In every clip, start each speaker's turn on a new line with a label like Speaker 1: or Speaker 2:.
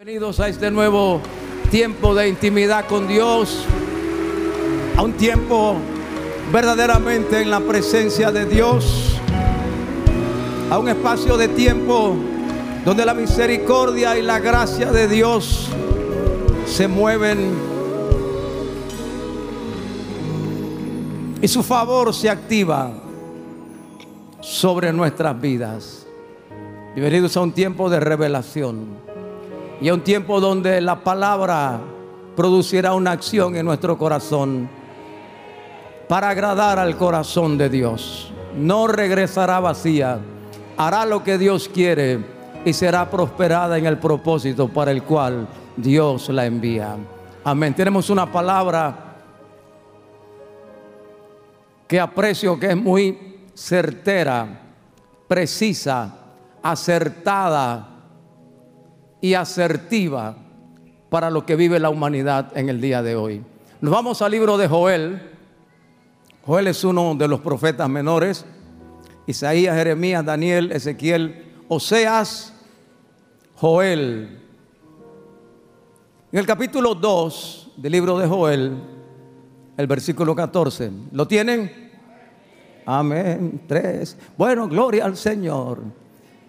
Speaker 1: Bienvenidos a este nuevo tiempo de intimidad con Dios, a un tiempo verdaderamente en la presencia de Dios, a un espacio de tiempo donde la misericordia y la gracia de Dios se mueven. Y su favor se activa sobre nuestras vidas. Bienvenidos a un tiempo de revelación y a un tiempo donde la palabra producirá una acción en nuestro corazón para agradar al corazón de Dios. No regresará vacía, hará lo que Dios quiere y será prosperada en el propósito para el cual Dios la envía. Amén. Tenemos una palabra que aprecio, que es muy certera, precisa, acertada y asertiva para lo que vive la humanidad en el día de hoy. Nos vamos al libro de Joel. Joel es uno de los profetas menores. Isaías, Jeremías, Daniel, Ezequiel, Oseas, Joel. En el capítulo 2 del libro de Joel, el versículo 14. ¿Lo tienen? Amén. Tres. Bueno, gloria al Señor.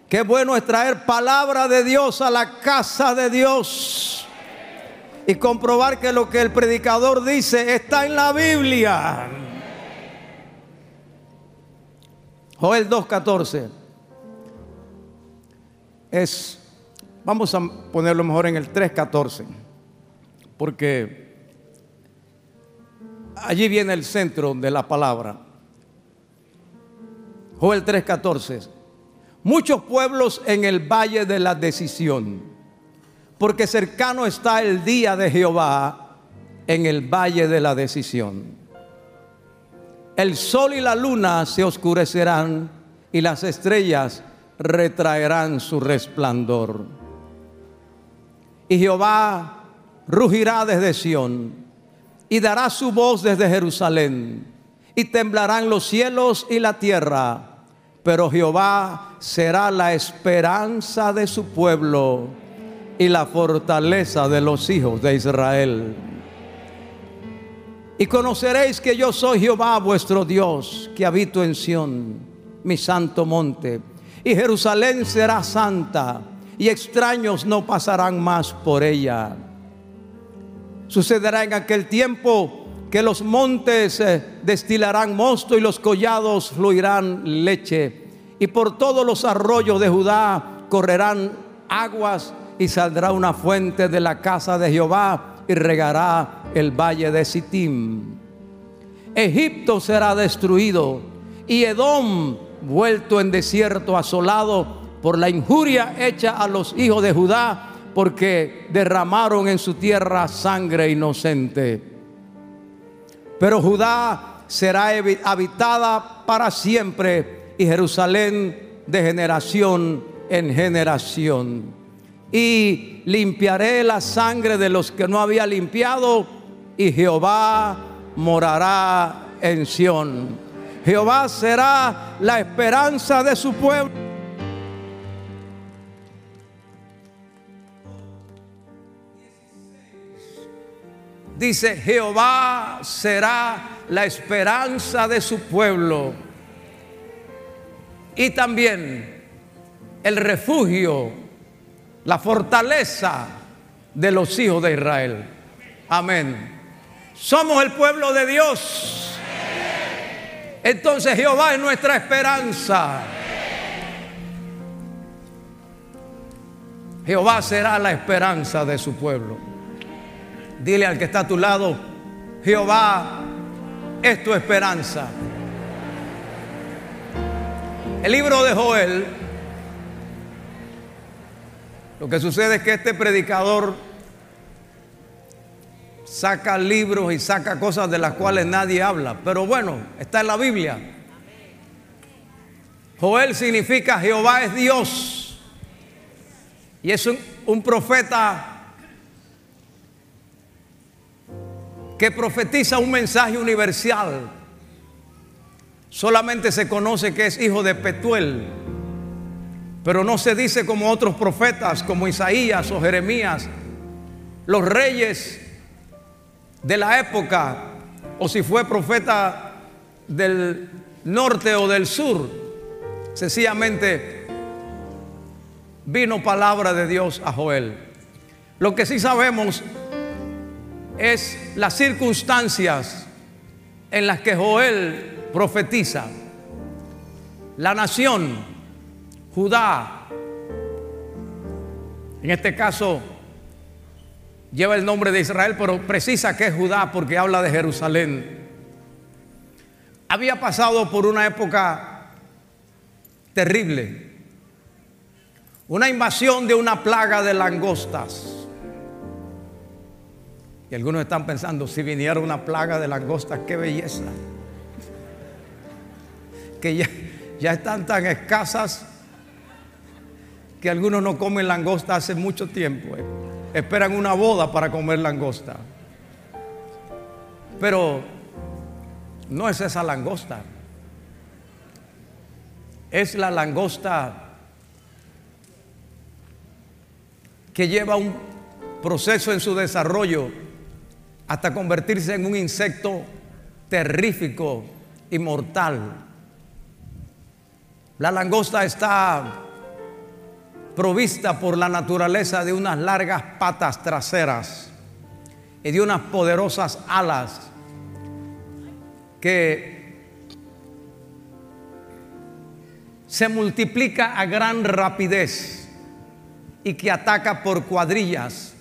Speaker 1: Qué bueno es traer palabra de Dios a la casa de Dios y comprobar que lo que el predicador dice está en la Biblia. Joel 2.14 es, vamos a ponerlo mejor en el 3.14, porque allí viene el centro de la palabra. Joel 3.14 muchos pueblos en el valle de la decisión, porque cercano está el día de Jehová en el valle de la decisión. El sol y la luna se oscurecerán y las estrellas retraerán su resplandor. Y Jehová rugirá desde Sión y dará su voz desde Jerusalén y temblarán los cielos y la tierra pero Jehová será la esperanza de su pueblo y la fortaleza de los hijos de Israel. Y conoceréis que yo soy Jehová vuestro Dios, que habito en Sión, mi santo monte. Y Jerusalén será santa, y extraños no pasarán más por ella. Sucederá en aquel tiempo que los montes eh, destilarán mosto y los collados fluirán leche. Y por todos los arroyos de Judá correrán aguas y saldrá una fuente de la casa de Jehová y regará el valle de Sittim. Egipto será destruido y Edom vuelto en desierto asolado por la injuria hecha a los hijos de Judá porque derramaron en su tierra sangre inocente. Pero Judá será habitada para siempre y Jerusalén de generación en generación. Y limpiaré la sangre de los que no había limpiado y Jehová morará en Sión. Jehová será la esperanza de su pueblo. Dice, Jehová será la esperanza de su pueblo y también el refugio, la fortaleza de los hijos de Israel. Amén. Somos el pueblo de Dios. Entonces Jehová es nuestra esperanza. Jehová será la esperanza de su pueblo. Dile al que está a tu lado, Jehová es tu esperanza. El libro de Joel, lo que sucede es que este predicador saca libros y saca cosas de las cuales nadie habla, pero bueno, está en la Biblia. Joel significa Jehová es Dios y es un, profeta que profetiza un mensaje universal. Solamente se conoce que es hijo de Petuel, Pero no se dice como otros profetas, como Isaías o Jeremías, los reyes de la época, o si fue profeta del norte o del sur, sencillamente vino palabra de Dios a Joel. Lo que sí sabemos es las circunstancias en las que Joel profetiza. La nación, Judá, en este caso lleva el nombre de Israel, pero precisa que es Judá porque habla de Jerusalén. Había pasado por una época terrible, una invasión de una plaga de langostas. Y algunos están pensando, si viniera una plaga de langostas, qué belleza. Que ya, ya están tan escasas que algunos no comen langosta hace mucho tiempo. Eh. Esperan una boda para comer langosta. Pero no es esa langosta. Es la langosta que lleva un proceso en su desarrollo hasta convertirse en un insecto terrífico y mortal. La langosta está provista por la naturaleza de unas largas patas traseras y de unas poderosas alas que se multiplica a gran rapidez y que ataca por cuadrillas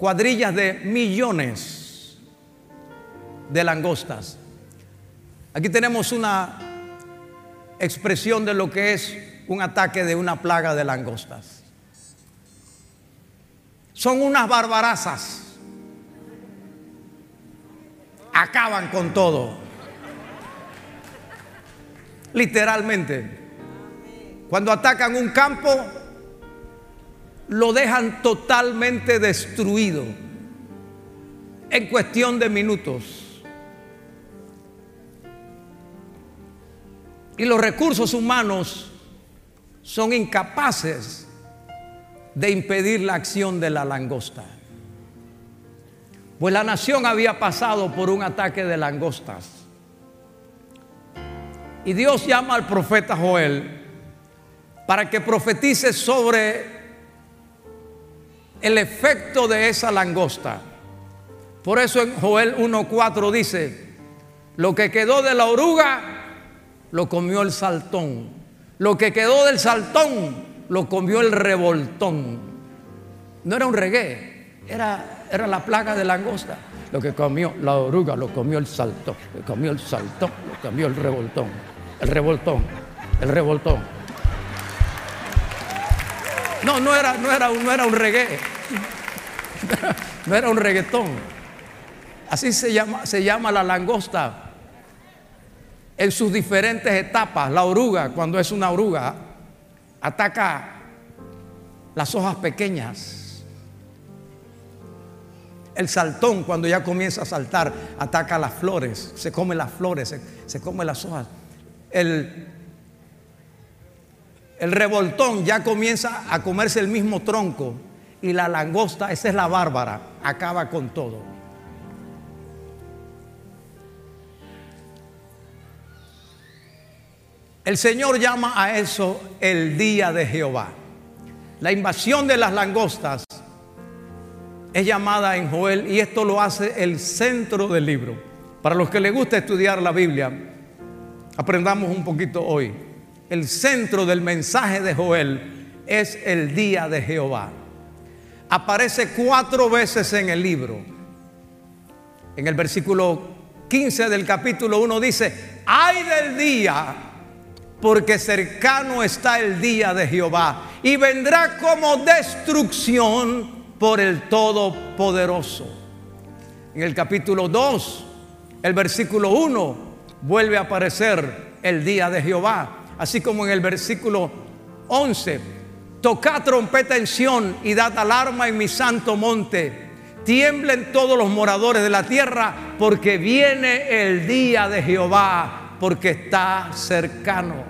Speaker 1: cuadrillas de millones de langostas. Aquí tenemos una expresión de lo que es un ataque de una plaga de langostas. Son unas barbarazas. Acaban con todo. Literalmente. Cuando atacan un campo, lo dejan totalmente destruido en cuestión de minutos. Y los recursos humanos son incapaces de impedir la acción de la langosta. Pues la nación había pasado por un ataque de langostas. Y Dios llama al profeta Joel para que profetice sobre el efecto de esa langosta. Por eso en Joel 1.4 dice, lo que quedó de la oruga, lo comió el saltón. Lo que quedó del saltón, lo comió el revoltón. No era un regué, era, era la plaga de langosta. Lo que comió la oruga, lo comió el saltón. Lo comió el saltón, lo comió el revoltón. El revoltón, el revoltón. No, no era, no era, no era un reggae. No era un reggaetón. Así se llama, se llama la langosta en sus diferentes etapas. La oruga, cuando es una oruga, ataca las hojas pequeñas. El saltón, cuando ya comienza a saltar, ataca las flores, se come las flores, se, se come las hojas. El, el revoltón ya comienza a comerse el mismo tronco y la langosta, esa es la bárbara, acaba con todo. El Señor llama a eso el día de Jehová. La invasión de las langostas es llamada en Joel y esto lo hace el centro del libro. Para los que les gusta estudiar la Biblia, aprendamos un poquito hoy el centro del mensaje de Joel es el día de Jehová. Aparece cuatro veces en el libro. En el versículo 15 del capítulo 1 dice, ay del día, porque cercano está el día de Jehová y vendrá como destrucción por el Todopoderoso. En el capítulo 2, el versículo 1, vuelve a aparecer el día de Jehová así como en el versículo 11, tocad trompeta en Sión y dad alarma en mi santo monte. Tiemblen todos los moradores de la tierra, porque viene el día de Jehová, porque está cercano.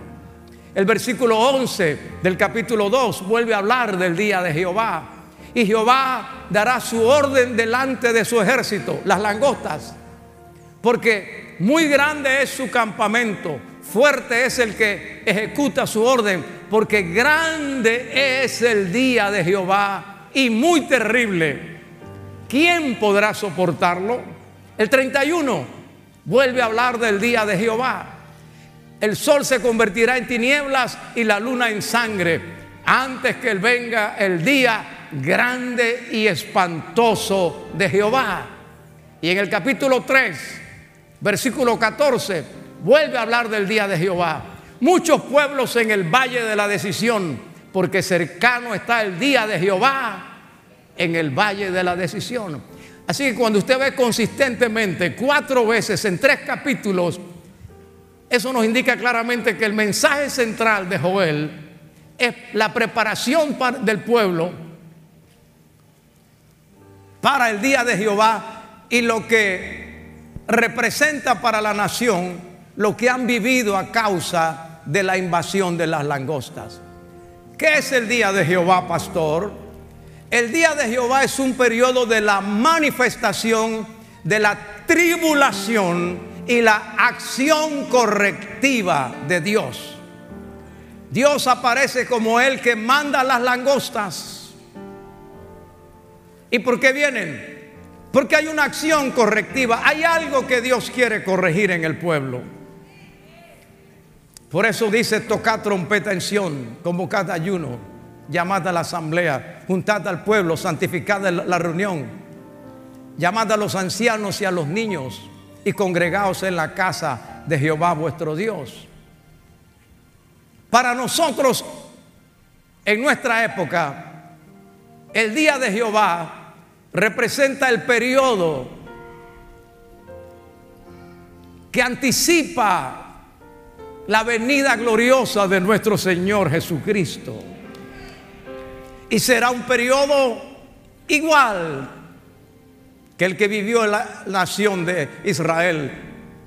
Speaker 1: El versículo 11 del capítulo 2 vuelve a hablar del día de Jehová. Y Jehová dará su orden delante de su ejército, las langostas, porque muy grande es su campamento, fuerte es el que ejecuta su orden, porque grande es el día de Jehová y muy terrible. ¿Quién podrá soportarlo? El 31 vuelve a hablar del día de Jehová. El sol se convertirá en tinieblas y la luna en sangre antes que venga el día grande y espantoso de Jehová. Y en el capítulo 3, versículo 14, vuelve a hablar del día de Jehová. Muchos pueblos en el valle de la decisión, porque cercano está el día de Jehová en el valle de la decisión. Así que cuando usted ve consistentemente cuatro veces en tres capítulos eso nos indica claramente que el mensaje central de Joel es la preparación del pueblo para el día de Jehová y lo que representa para la nación lo que han vivido a causa de la invasión de las langostas. ¿Qué es el día de Jehová, pastor? El día de Jehová es un periodo de la manifestación de la tribulación y la acción correctiva de Dios. Dios aparece como el que manda las langostas. ¿Y por qué vienen? Porque hay una acción correctiva, hay algo que Dios quiere corregir en el pueblo. Por eso dice, tocad trompeta en Sion, convocad ayuno, llamad a la asamblea, juntad al pueblo, santificad la reunión, llamad a los ancianos y a los niños, y congregaos en la casa de Jehová vuestro Dios. Para nosotros, en nuestra época, el día de Jehová representa el periodo que anticipa la venida gloriosa de nuestro Señor Jesucristo. Y será un periodo igual que el que vivió la nación de Israel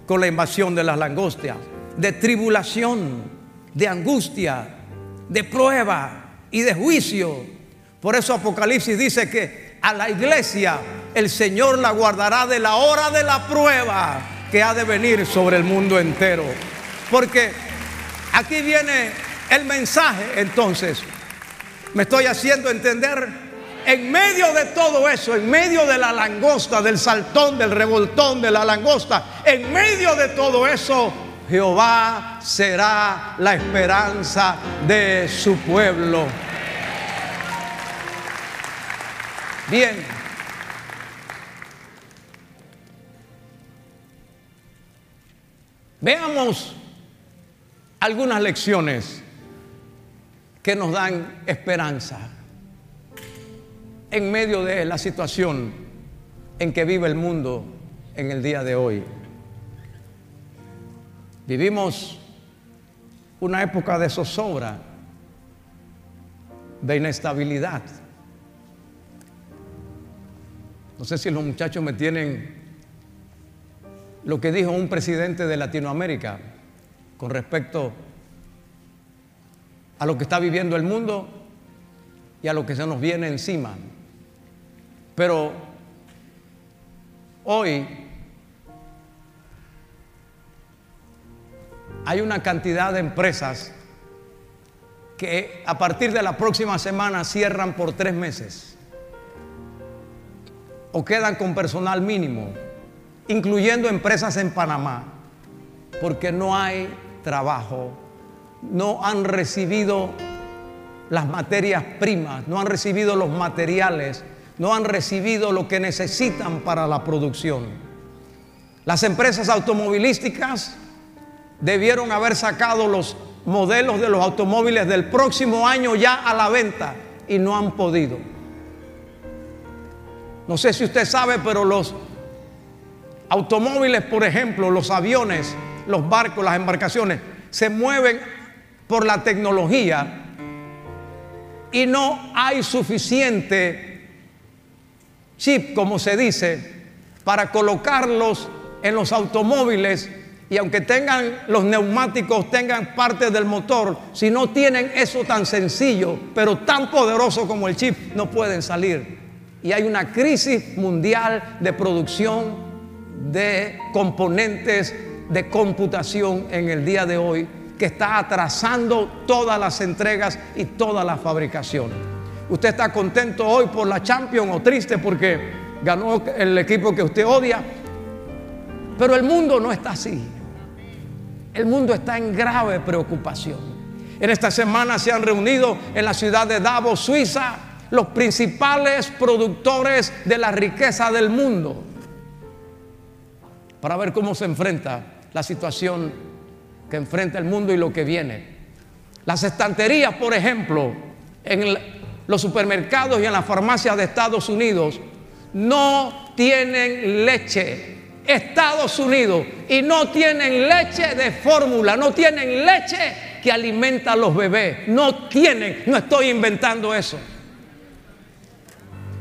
Speaker 1: con la invasión de las langostias, de tribulación, de angustia, de prueba y de juicio. Por eso Apocalipsis dice que a la iglesia el Señor la guardará de la hora de la prueba que ha de venir sobre el mundo entero. Porque aquí viene el mensaje entonces. ¿Me estoy haciendo entender? En medio de todo eso, en medio de la langosta, del saltón, del revoltón de la langosta, en medio de todo eso, Jehová será la esperanza de su pueblo. Bien. Veamos algunas lecciones que nos dan esperanza en medio de la situación en que vive el mundo en el día de hoy. Vivimos una época de zozobra, de inestabilidad. No sé si los muchachos me tienen lo que dijo un presidente de Latinoamérica con respecto a lo que está viviendo el mundo y a lo que se nos viene encima. Pero hoy hay una cantidad de empresas que a partir de la próxima semana cierran por tres meses o quedan con personal mínimo, incluyendo empresas en Panamá, porque no hay trabajo, no han recibido las materias primas, no han recibido los materiales no han recibido lo que necesitan para la producción. Las empresas automovilísticas debieron haber sacado los modelos de los automóviles del próximo año ya a la venta y no han podido. No sé si usted sabe, pero los automóviles, por ejemplo, los aviones, los barcos, las embarcaciones, se mueven por la tecnología y no hay suficiente chip, como se dice, para colocarlos en los automóviles y aunque tengan los neumáticos, tengan parte del motor, si no tienen eso tan sencillo, pero tan poderoso como el chip, no pueden salir. Y hay una crisis mundial de producción de componentes de computación en el día de hoy que está atrasando todas las entregas y todas las fabricaciones. ¿Usted está contento hoy por la Champions o triste porque ganó el equipo que usted odia? Pero el mundo no está así. El mundo está en grave preocupación. En esta semana se han reunido en la ciudad de Davos, Suiza, los principales productores de la riqueza del mundo para ver cómo se enfrenta la situación que enfrenta el mundo y lo que viene. Las estanterías, por ejemplo, en los supermercados y en las farmacias de Estados Unidos no tienen leche Estados Unidos y no tienen leche de fórmula, no tienen leche que alimenta a los bebés. No tienen, no estoy inventando eso.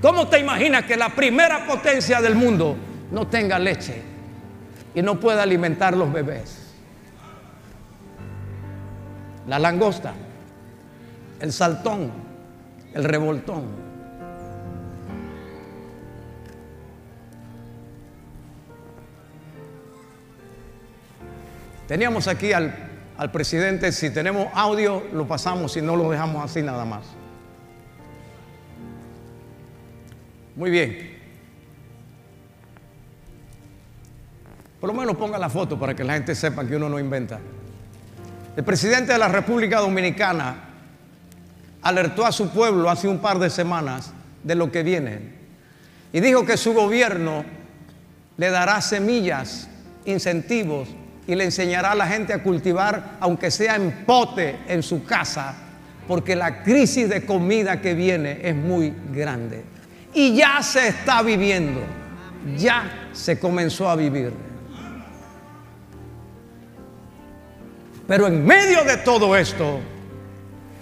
Speaker 1: ¿Cómo te imaginas que la primera potencia del mundo no tenga leche y no pueda alimentar los bebés? La langosta, el saltón, el revoltón. Teníamos aquí al, presidente, si tenemos audio lo pasamos, si no lo dejamos así nada más. Muy bien. Por lo menos ponga la foto para que la gente sepa que uno no inventa. El presidente de la República Dominicana alertó a su pueblo hace un par de semanas de lo que viene y dijo que su gobierno le dará semillas, incentivos y le enseñará a la gente a cultivar, aunque sea en pote, en su casa, porque la crisis de comida que viene es muy grande. Y ya se está viviendo, ya se comenzó a vivir. Pero en medio de todo esto,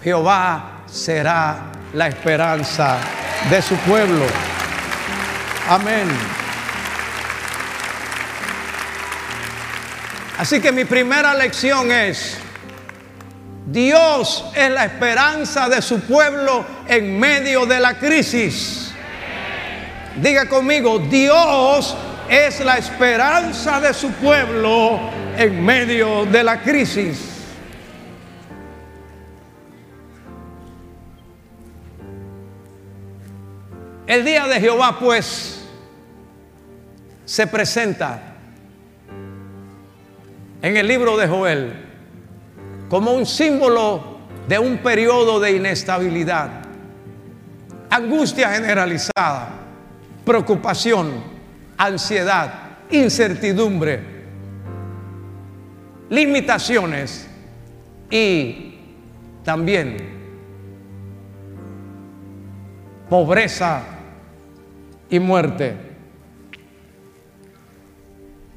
Speaker 1: Jehová será la esperanza de su pueblo. Amén. Así que mi primera lección es, Dios es la esperanza de su pueblo en medio de la crisis. Diga conmigo, Dios es la esperanza de su pueblo en medio de la crisis. El día de Jehová pues se presenta en el libro de Joel como un símbolo de un periodo de inestabilidad, angustia generalizada, preocupación, ansiedad, incertidumbre, limitaciones y también pobreza y muerte.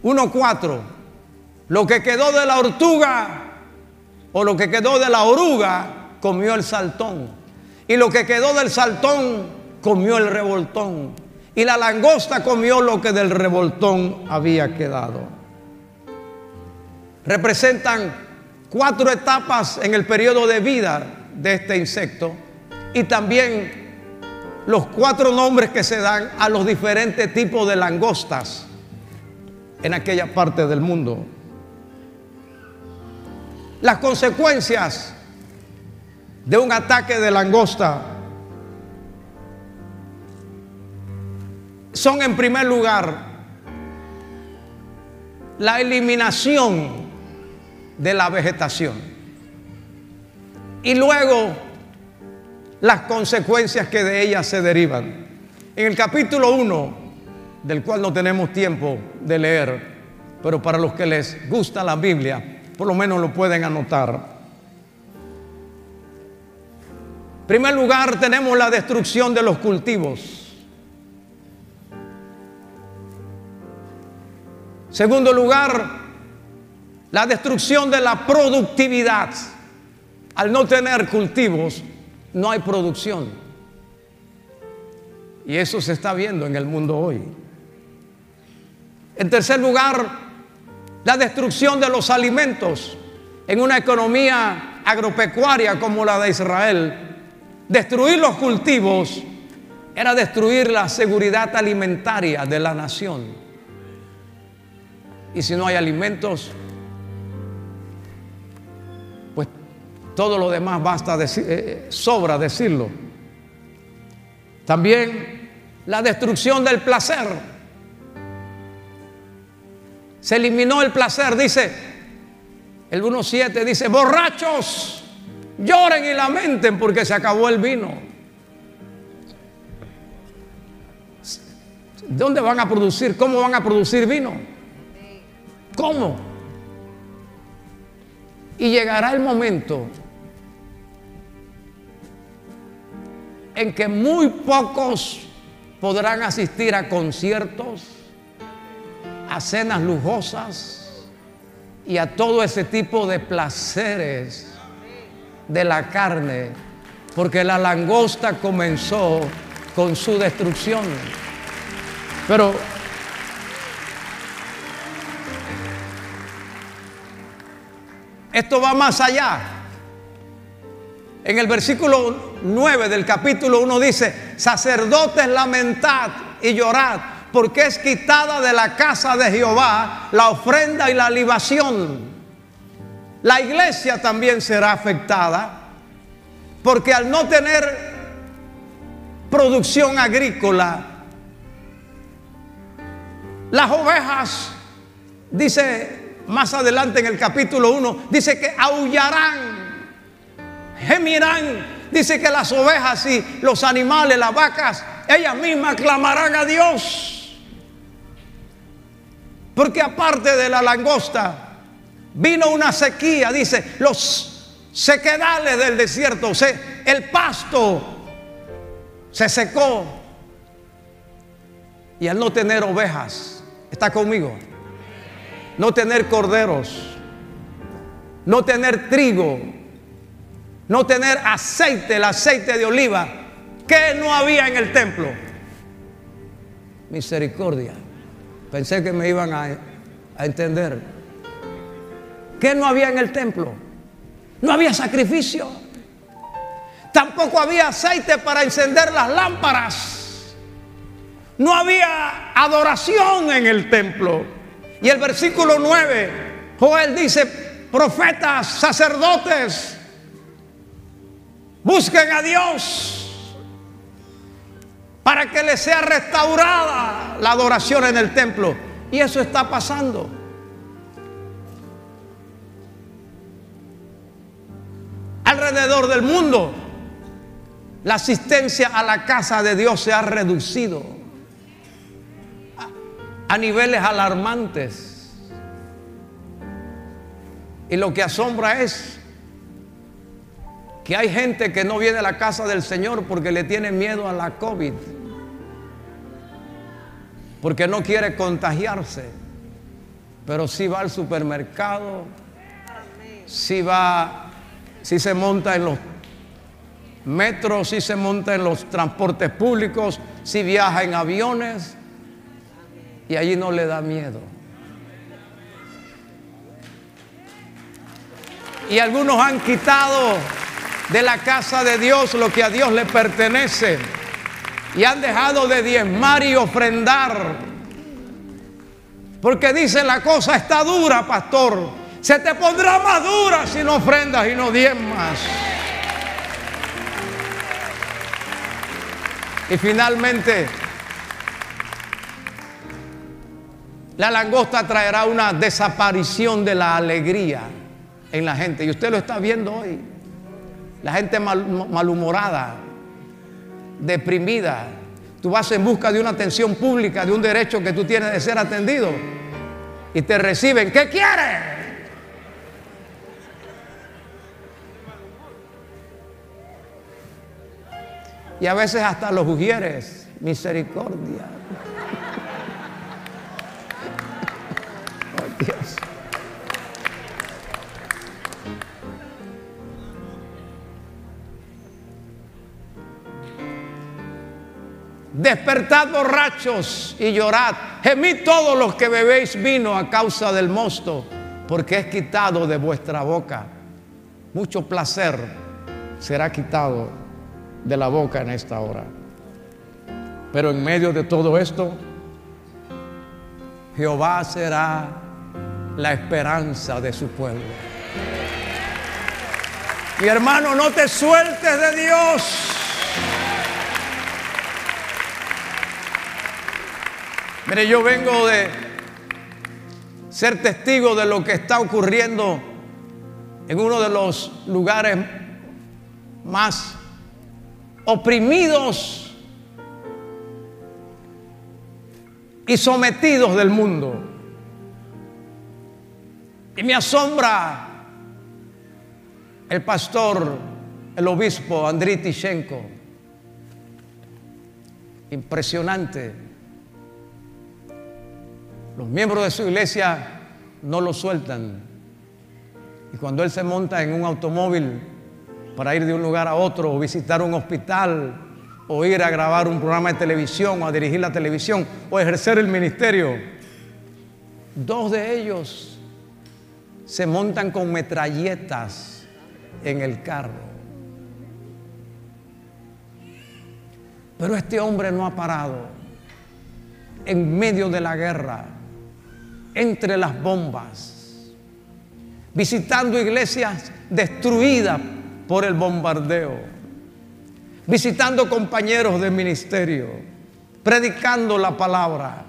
Speaker 1: 1.4 lo que quedó de la ortuga o lo que quedó de la oruga comió el saltón. Y lo que quedó del saltón comió el revoltón. Y la langosta comió lo que del revoltón había quedado. Representan cuatro etapas en el periodo de vida de este insecto y también los cuatro nombres que se dan a los diferentes tipos de langostas en aquella parte del mundo. Las consecuencias de un ataque de langosta son en primer lugar la eliminación de la vegetación y luego las consecuencias que de ella se derivan. En el capítulo 1, del cual no tenemos tiempo de leer, pero para los que les gusta la Biblia, por lo menos lo pueden anotar. En primer lugar, tenemos la destrucción de los cultivos. Segundo lugar, la destrucción de la productividad. Al no tener cultivos, no hay producción. Y eso se está viendo en el mundo hoy. En tercer lugar, la destrucción de los alimentos en una economía agropecuaria como la de Israel. Destruir los cultivos era destruir la seguridad alimentaria de la nación. Y si no hay alimentos, todo lo demás basta decir, eh, eh, sobra decirlo. También la destrucción del placer. Se eliminó el placer, dice el 1.7, dice, borrachos, lloren y lamenten porque se acabó el vino. ¿Dónde van a producir? ¿Cómo van a producir vino? ¿Cómo? Y llegará el momento en que muy pocos podrán asistir a conciertos a cenas lujosas y a todo ese tipo de placeres de la carne, porque la langosta comenzó con su destrucción. Pero esto va más allá. En el versículo 9 del capítulo 1 dice, sacerdotes lamentad y llorad porque es quitada de la casa de Jehová la ofrenda y la libación. La iglesia también será afectada porque al no tener producción agrícola, las ovejas, dice más adelante en el capítulo 1, dice que aullarán, gemirán, dice que las ovejas y los animales, las vacas, ellas mismas clamarán a Dios. Porque aparte de la langosta, vino una sequía, dice, los sequedales del desierto, el pasto se secó. Y al no tener ovejas, está conmigo, no tener corderos, no tener trigo, no tener aceite, el aceite de oliva, que no había en el templo. Misericordia. Pensé que me iban a, entender. ¿Qué no había en el templo? No había sacrificio. Tampoco había aceite para encender las lámparas. No había adoración en el templo. Y el versículo 9, Joel dice, profetas, sacerdotes, busquen a Dios para que le sea restaurada la adoración en el templo. Y eso está pasando. Alrededor del mundo, la asistencia a la casa de Dios se ha reducido a, niveles alarmantes. Y lo que asombra es que hay gente que no viene a la casa del Señor porque le tiene miedo a la COVID, porque no quiere contagiarse, pero si va al supermercado, si va, si se monta en los metros, si se monta en los transportes públicos, si viaja en aviones, y allí no le da miedo. Y algunos han quitado de la casa de Dios lo que a Dios le pertenece. Y han dejado de diezmar y ofrendar. Porque dice la cosa está dura, pastor. Se te pondrá más dura si no ofrendas y no diezmas. Y finalmente, la langosta traerá una desaparición de la alegría en la gente. Y usted lo está viendo hoy la gente malhumorada, deprimida. Tú vas en busca de una atención pública, de un derecho que tú tienes de ser atendido. Y te reciben, ¿qué quieres? Y a veces hasta los ujieres, misericordia. Despertad borrachos y llorad. Gemid todos los que bebéis vino a causa del mosto, porque es quitado de vuestra boca. Mucho placer será quitado de la boca en esta hora. Pero en medio de todo esto, Jehová será la esperanza de su pueblo. Mi hermano, no te sueltes de Dios. Mire, yo vengo de ser testigo de lo que está ocurriendo en uno de los lugares más oprimidos y sometidos del mundo. Y me asombra el pastor, el obispo Andriy Tishenko. Impresionante. Los miembros de su iglesia no lo sueltan. Y cuando él se monta en un automóvil para ir de un lugar a otro o visitar un hospital o ir a grabar un programa de televisión o a dirigir la televisión o ejercer el ministerio, dos de ellos se montan con metralletas en el carro. Pero este hombre no ha parado en medio de la guerra entre las bombas, visitando iglesias destruidas por el bombardeo, visitando compañeros de ministerio, predicando la palabra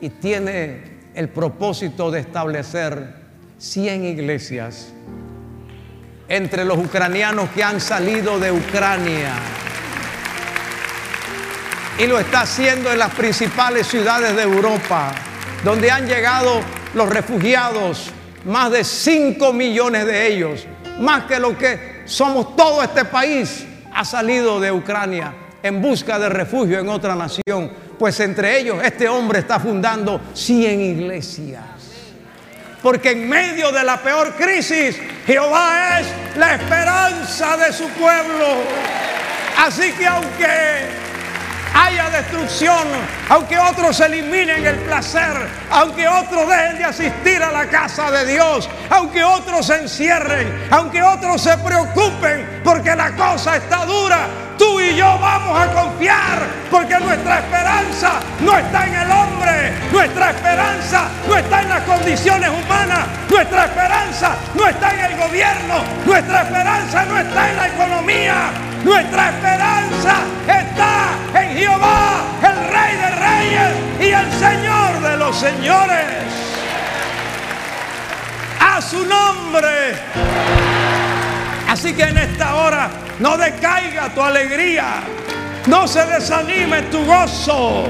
Speaker 1: y tiene el propósito de establecer 100 iglesias entre los ucranianos que han salido de Ucrania. Y lo está haciendo en las principales ciudades de Europa donde han llegado los refugiados, más de 5 millones de ellos, más que lo que somos todo este país, ha salido de Ucrania en busca de refugio en otra nación. Pues entre ellos este hombre está fundando 100 iglesias. Porque en medio de la peor crisis, Jehová es la esperanza de su pueblo. Así que aunque haya destrucción, aunque otros eliminen el placer, aunque otros dejen de asistir a la casa de Dios, aunque otros se encierren, aunque otros se preocupen porque la cosa está dura, tú y yo vamos a confiar porque nuestra esperanza no está en el hombre, nuestra esperanza no está en las condiciones humanas, nuestra esperanza no está en el gobierno, nuestra esperanza no está en la economía, nuestra esperanza está en Jehová, el Rey de Reyes y el Señor de los Señores. A su nombre. Así que en esta hora no decaiga tu alegría, no se desanime tu gozo.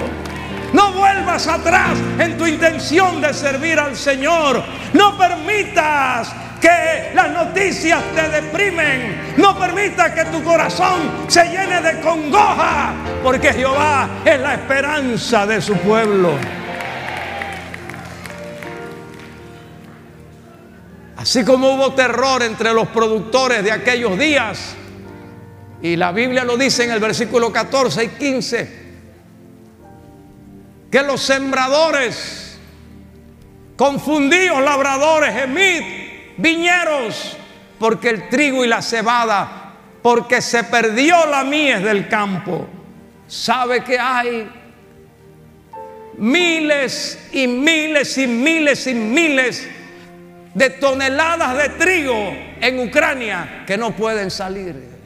Speaker 1: No vuelvas atrás en tu intención de servir al Señor. No permitas que las noticias te deprimen. No permita que tu corazón se llene de congoja, porque Jehová es la esperanza de su pueblo. Así como hubo terror entre los productores de aquellos días, y la Biblia lo dice en el versículo 14 y 15, que los sembradores, confundidos labradores, gemid, viñeros, porque el trigo y la cebada, porque se perdió la mies del campo. ¿Sabe que hay miles y miles y miles y miles de toneladas de trigo en Ucrania que no pueden salir?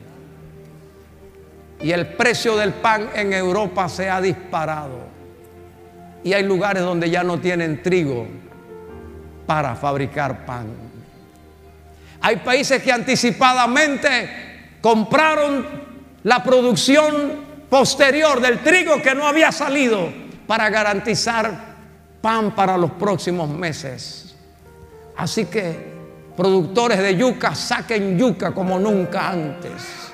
Speaker 1: Y el precio del pan en Europa se ha disparado. Y hay lugares donde ya no tienen trigo para fabricar pan. Hay países que anticipadamente compraron la producción posterior del trigo que no había salido para garantizar pan para los próximos meses. Así que productores de yuca saquen yuca como nunca antes.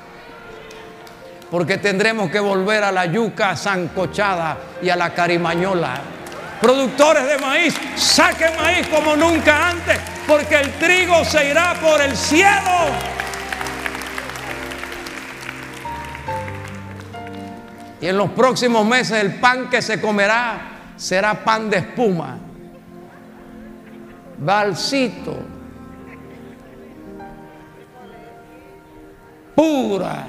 Speaker 1: Porque tendremos que volver a la yuca zancochada y a la carimañola. Productores de maíz, saquen maíz como nunca antes, porque el trigo se irá por el cielo. Y en los próximos meses el pan que se comerá será pan de espuma, balsito, pura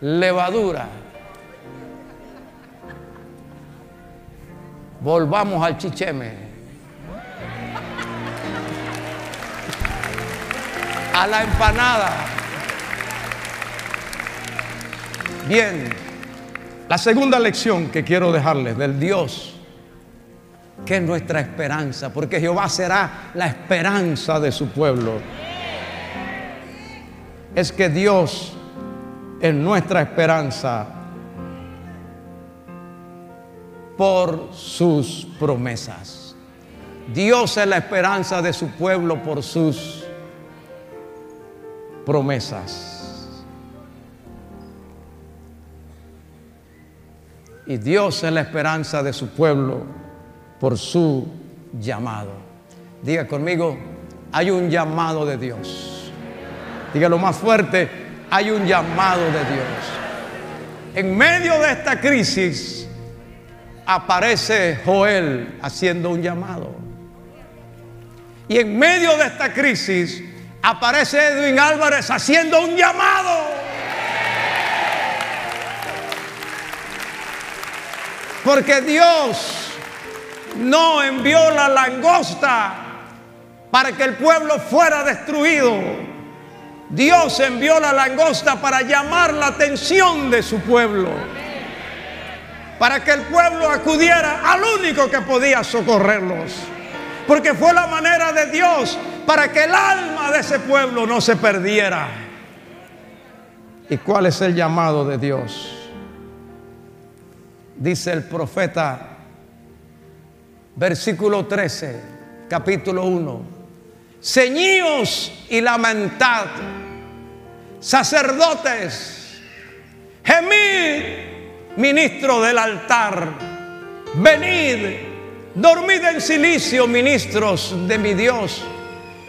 Speaker 1: levadura. Volvamos al chicheme. A la empanada. Bien, la segunda lección que quiero dejarles del Dios, que es nuestra esperanza, porque Jehová será la esperanza de su pueblo, es que Dios es nuestra esperanza por sus promesas. Dios es la esperanza de su pueblo por sus promesas. Y Dios es la esperanza de su pueblo por su llamado. Diga conmigo, hay un llamado de Dios. Dígalo más fuerte, hay un llamado de Dios. En medio de esta crisis aparece Joel haciendo un llamado. Y en medio de esta crisis aparece Edwin Álvarez haciendo un llamado. Porque Dios no envió la langosta para que el pueblo fuera destruido. Dios envió la langosta para llamar la atención de su pueblo. Para que el pueblo acudiera al único que podía socorrerlos. Porque fue la manera de Dios para que el alma de ese pueblo no se perdiera. ¿Y cuál es el llamado de Dios? dice el profeta, versículo 13, capítulo 1, ceñíos y lamentad, sacerdotes, gemid, ministro del altar, venid, dormid en silicio, ministros de mi Dios,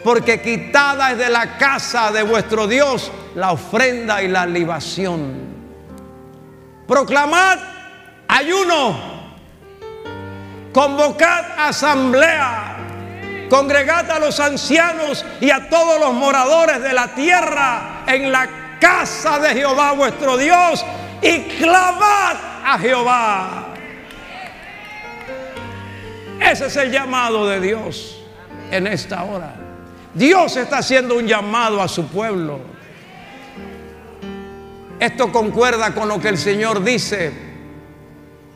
Speaker 1: porque quitada es de la casa de vuestro Dios la ofrenda y la libación. Proclamad ayuno, convocad asamblea, congregad a los ancianos y a todos los moradores de la tierra en la casa de Jehová vuestro Dios y clamad a Jehová. Ese es el llamado de Dios en esta hora. Dios está haciendo un llamado a su pueblo. Esto concuerda con lo que el Señor dice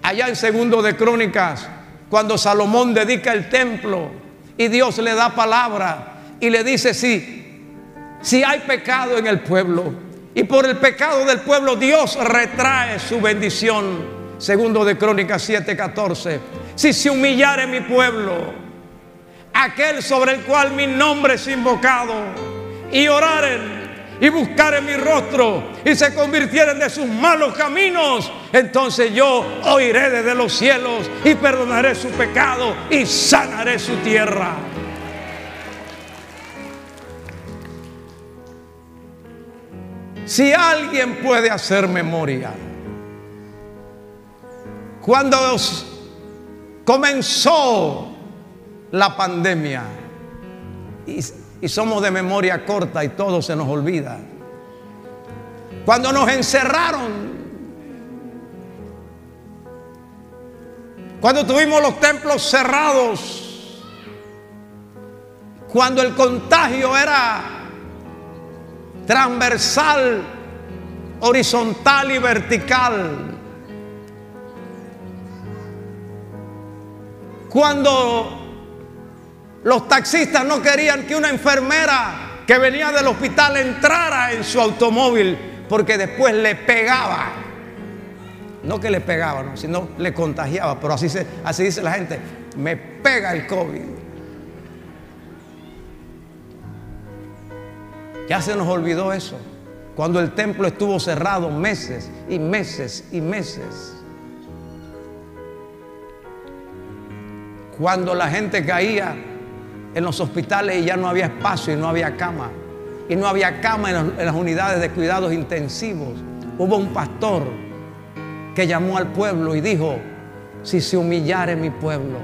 Speaker 1: allá en segundo de Crónicas, cuando Salomón dedica el templo y Dios le da palabra y le dice, sí, si hay pecado en el pueblo y por el pecado del pueblo Dios retrae su bendición. Segundo de Crónicas 7:14. Si se humillare mi pueblo, aquel sobre el cual mi nombre es invocado, y oraren y buscaren mi rostro y se convirtieren de sus malos caminos, entonces yo oiré desde los cielos y perdonaré su pecado y sanaré su tierra. Si alguien puede hacer memoria, cuando comenzó la pandemia, y somos de memoria corta y todo se nos olvida. Cuando nos encerraron, cuando tuvimos los templos cerrados, cuando el contagio era transversal, horizontal y vertical, cuando los taxistas no querían que una enfermera que venía del hospital entrara en su automóvil porque después le pegaba. No que le pegaba, sino le contagiaba. Pero así, se, así dice la gente, me pega el COVID. Ya se nos olvidó eso. Cuando el templo estuvo cerrado meses y meses y meses. Cuando la gente caía en los hospitales y ya no había espacio y no había cama. Y no había cama en, las unidades de cuidados intensivos. Hubo un pastor que llamó al pueblo y dijo, si se humillare mi pueblo,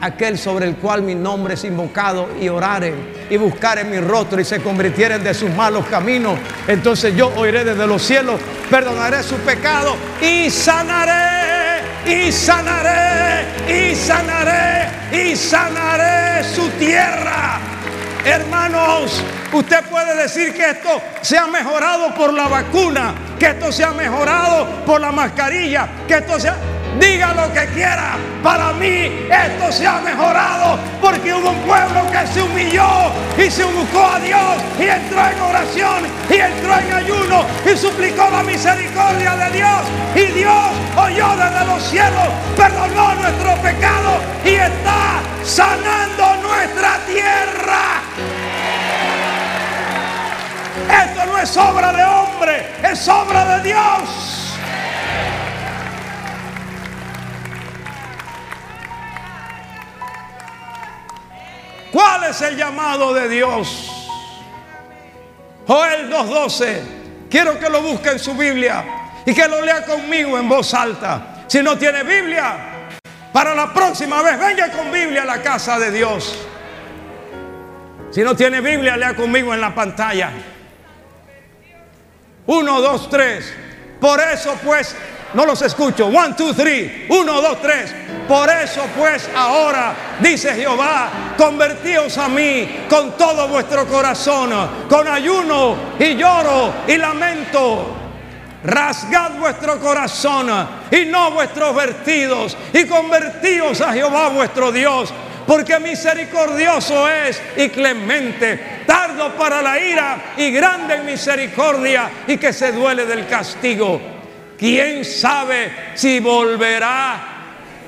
Speaker 1: aquel sobre el cual mi nombre es invocado y oraren y buscaren mi rostro y se convirtieren de sus malos caminos, entonces yo oiré desde los cielos, perdonaré su pecado y sanaré, y sanaré, y sanaré, y sanaré su tierra. Hermanos, usted puede decir que esto se ha mejorado por la vacuna, que esto se ha mejorado por la mascarilla, que esto se ha... Diga lo que quiera. Para mí esto se ha mejorado porque hubo un pueblo que se humilló y se buscó a Dios y entró en oración y entró en ayuno y suplicó la misericordia de Dios. Y Dios oyó desde los cielos, perdonó nuestro pecado y está sanando nuestra tierra. Esto no es obra de hombre, es obra de Dios. ¿Cuál es el llamado de Dios? Joel 2.12. Quiero que lo busque en su Biblia y que lo lea conmigo en voz alta. Si no tiene Biblia, para la próxima vez venga con Biblia a la casa de Dios. Si no tiene Biblia, lea conmigo en la pantalla. 1, 2, 3. Por eso pues, no los escucho. 1, 2, 3. 1, 2, 3. Por eso pues ahora, dice Jehová, convertíos a mí con todo vuestro corazón, con ayuno y lloro y lamento. Rasgad vuestro corazón y no vuestros vertidos y convertíos a Jehová vuestro Dios, porque misericordioso es y clemente, tardo para la ira y grande en misericordia y que se duele del castigo. ¿Quién sabe si volverá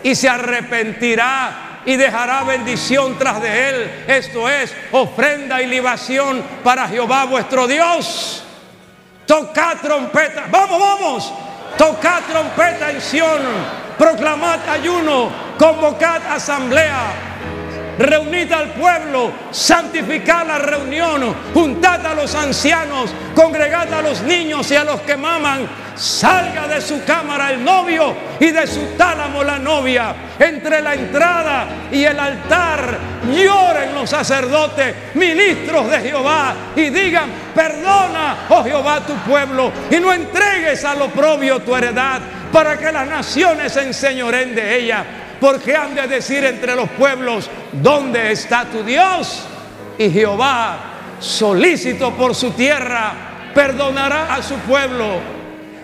Speaker 1: y se arrepentirá y dejará bendición tras de él. Esto es ofrenda y libación para Jehová vuestro Dios. Tocad trompeta, vamos, vamos. Tocad trompeta en Sión, proclamad ayuno, convocad asamblea, reunid al pueblo, santificad la reunión, juntad a los ancianos, congregad a los niños y a los que maman salga de su cámara el novio y de su tálamo la novia. Entre la entrada y el altar lloren los sacerdotes, ministros de Jehová, y digan, perdona, oh Jehová, tu pueblo, y no entregues a lo propio tu heredad, para que las naciones se enseñoren de ella. Porque han de decir entre los pueblos, ¿dónde está tu Dios? Y Jehová, solícito por su tierra, perdonará a su pueblo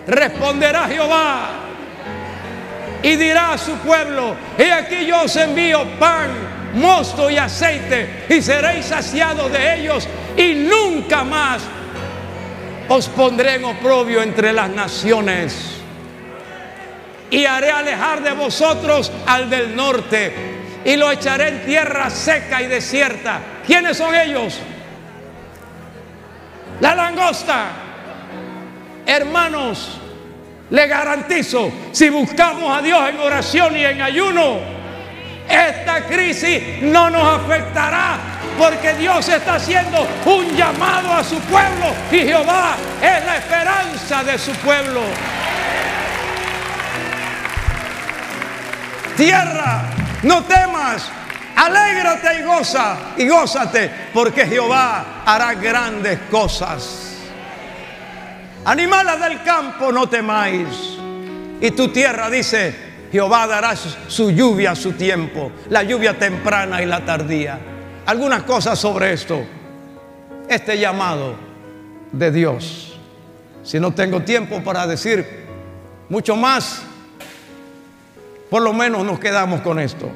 Speaker 1: responderá Jehová y dirá a su pueblo, he aquí yo os envío pan, mosto y aceite y seréis saciados de ellos y nunca más os pondré en oprobio entre las naciones y haré alejar de vosotros al del norte y lo echaré en tierra seca y desierta. ¿Quiénes son ellos? La langosta Hermanos, le garantizo, si buscamos a Dios en oración y en ayuno, esta crisis no nos afectará porque Dios está haciendo un llamado a su pueblo y Jehová es la esperanza de su pueblo. Tierra, no temas, alégrate y goza y gózate porque Jehová hará grandes cosas. Animales del campo, no temáis. Y tu tierra dice, Jehová dará su lluvia a su tiempo, la lluvia temprana y la tardía. Algunas cosas sobre esto. Este llamado de Dios. Si no tengo tiempo para decir mucho más, por lo menos nos quedamos con esto.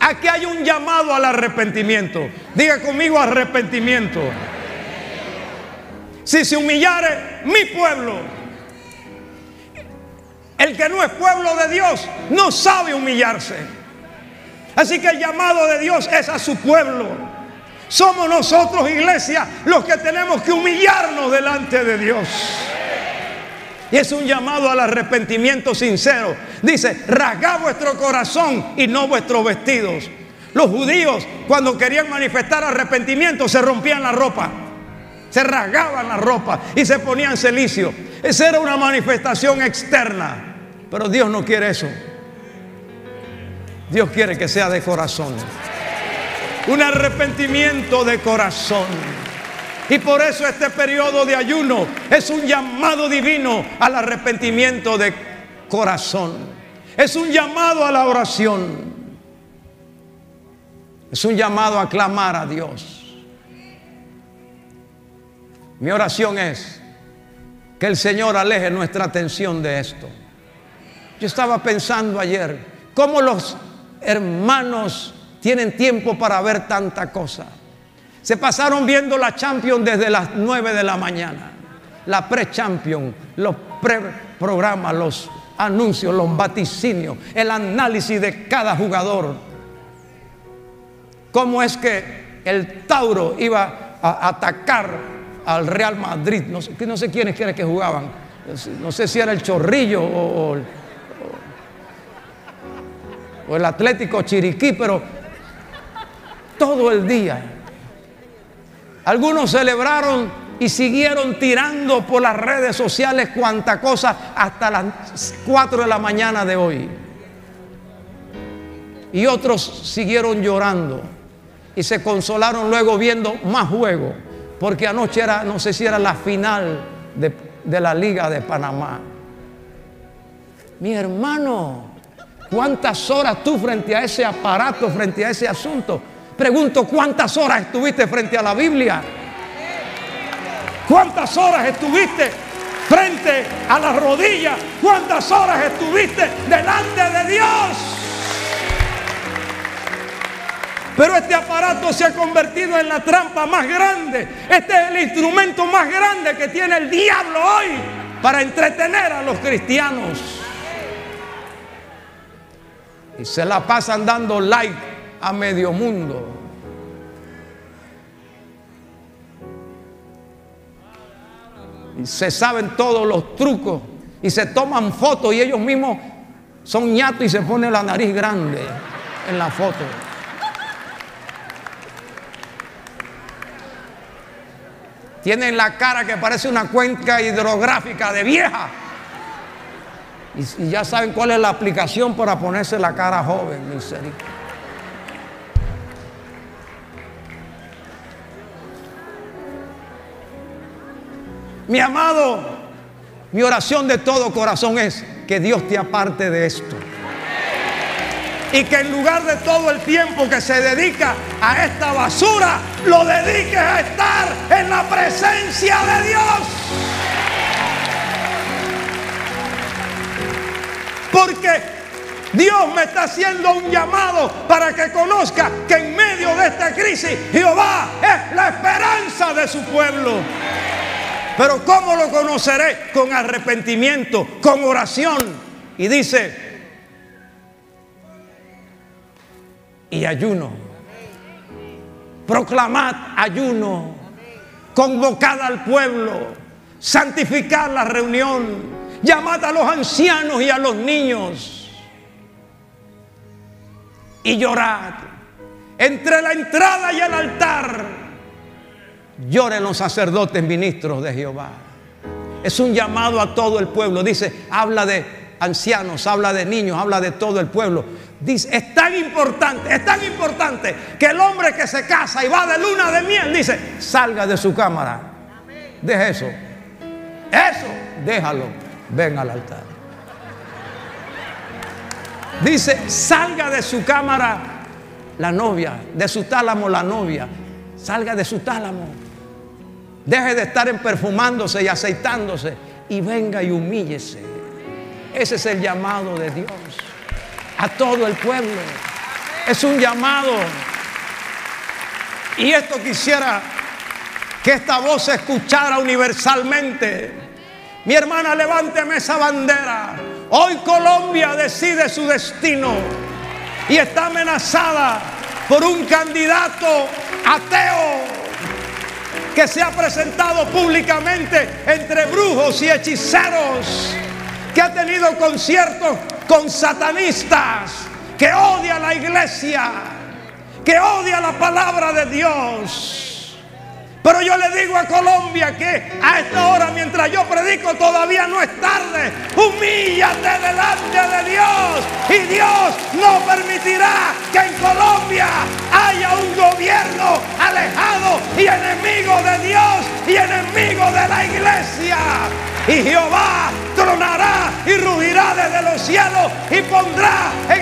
Speaker 1: Aquí hay un llamado al arrepentimiento. Diga conmigo arrepentimiento si se humillare mi pueblo. El que no es pueblo de Dios no sabe humillarse. Así que el llamado de Dios es a su pueblo. Somos nosotros, iglesia, los que tenemos que humillarnos delante de Dios. Y es un llamado al arrepentimiento sincero. Dice, rasgad vuestro corazón y no vuestros vestidos. Los judíos, cuando querían manifestar arrepentimiento, se rompían la ropa se rasgaban la ropa y se ponían celicio. Esa era una manifestación externa. Pero Dios no quiere eso. Dios quiere que sea de corazón. Un arrepentimiento de corazón. Y por eso este periodo de ayuno es un llamado divino al arrepentimiento de corazón. Es un llamado a la oración. Es un llamado a clamar a Dios. Mi oración es que el Señor aleje nuestra atención de esto. Yo estaba pensando ayer cómo los hermanos tienen tiempo para ver tanta cosa. Se pasaron viendo la Champions desde las 9 de la mañana. La pre-Champion, los pre-programas, los anuncios, los vaticinios, el análisis de cada jugador. Cómo es que el Tauro iba a atacar al Real Madrid. No sé, quiénes quieren que jugaban. No sé si era el Chorrillo o el Atlético Chiriquí, pero todo el día. Algunos celebraron y siguieron tirando por las redes sociales cuanta cosa hasta las 4 de la mañana de hoy. Y otros siguieron llorando y se consolaron luego viendo más juego, porque anoche era, no sé si era la final de, de la Liga de Panamá. Mi hermano, ¿cuántas horas tú frente a ese aparato, frente a ese asunto? Pregunto, ¿cuántas horas estuviste frente a la Biblia? ¿Cuántas horas estuviste frente a la rodilla? ¿Cuántas horas estuviste delante de Dios? Pero este aparato se ha convertido en la trampa más grande. Este es el instrumento más grande que tiene el diablo hoy para entretener a los cristianos. Y se la pasan dando like a medio mundo. Y se saben todos los trucos y se toman fotos y ellos mismos son ñatos y se ponen la nariz grande en la foto. Tienen la cara que parece una cuenca hidrográfica de vieja. Y, ya saben cuál es la aplicación para ponerse la cara joven, misericordia. Mi amado, mi oración de todo corazón es que Dios te aparte de esto. Y que en lugar de todo el tiempo que se dedica a esta basura, lo dediques a estar en la presencia de Dios. Porque Dios me está haciendo un llamado para que conozca que en medio de esta crisis Jehová es la esperanza de su pueblo. Pero ¿cómo lo conoceré? Con arrepentimiento, con oración. Y dice, y ayuno. Proclamad ayuno. Convocad al pueblo. Santificar la reunión. Llamad a los ancianos y a los niños. Y llorad. Entre la entrada y el altar. Lloren los sacerdotes ministros de Jehová. Es un llamado a todo el pueblo. Dice, habla de ancianos, habla de niños, habla de todo el pueblo. Dice, es tan importante, es tan importante que el hombre que se casa y va de luna de miel, dice, salga de su cámara. Deja eso. Eso, déjalo. Ven al altar. Dice, salga de su cámara la novia, de su tálamo la novia. Salga de su tálamo. Deje de estar perfumándose y aceitándose y venga y humíllese. Ese es el llamado de Dios a todo el pueblo. Es un llamado. Y esto quisiera que esta voz se escuchara universalmente. Mi hermana, levánteme esa bandera. Hoy Colombia decide su destino y está amenazada por un candidato ateo que se ha presentado públicamente entre brujos y hechiceros, que ha tenido conciertos con satanistas, que odia la iglesia, que odia la palabra de Dios, Pero yo le digo a Colombia que a esta hora, mientras yo predico, todavía no es tarde. Humíllate delante de Dios. Y Dios no permitirá que en Colombia haya un gobierno alejado y enemigo de Dios y enemigo de la iglesia. Y Jehová tronará y rugirá desde los cielos y pondrá en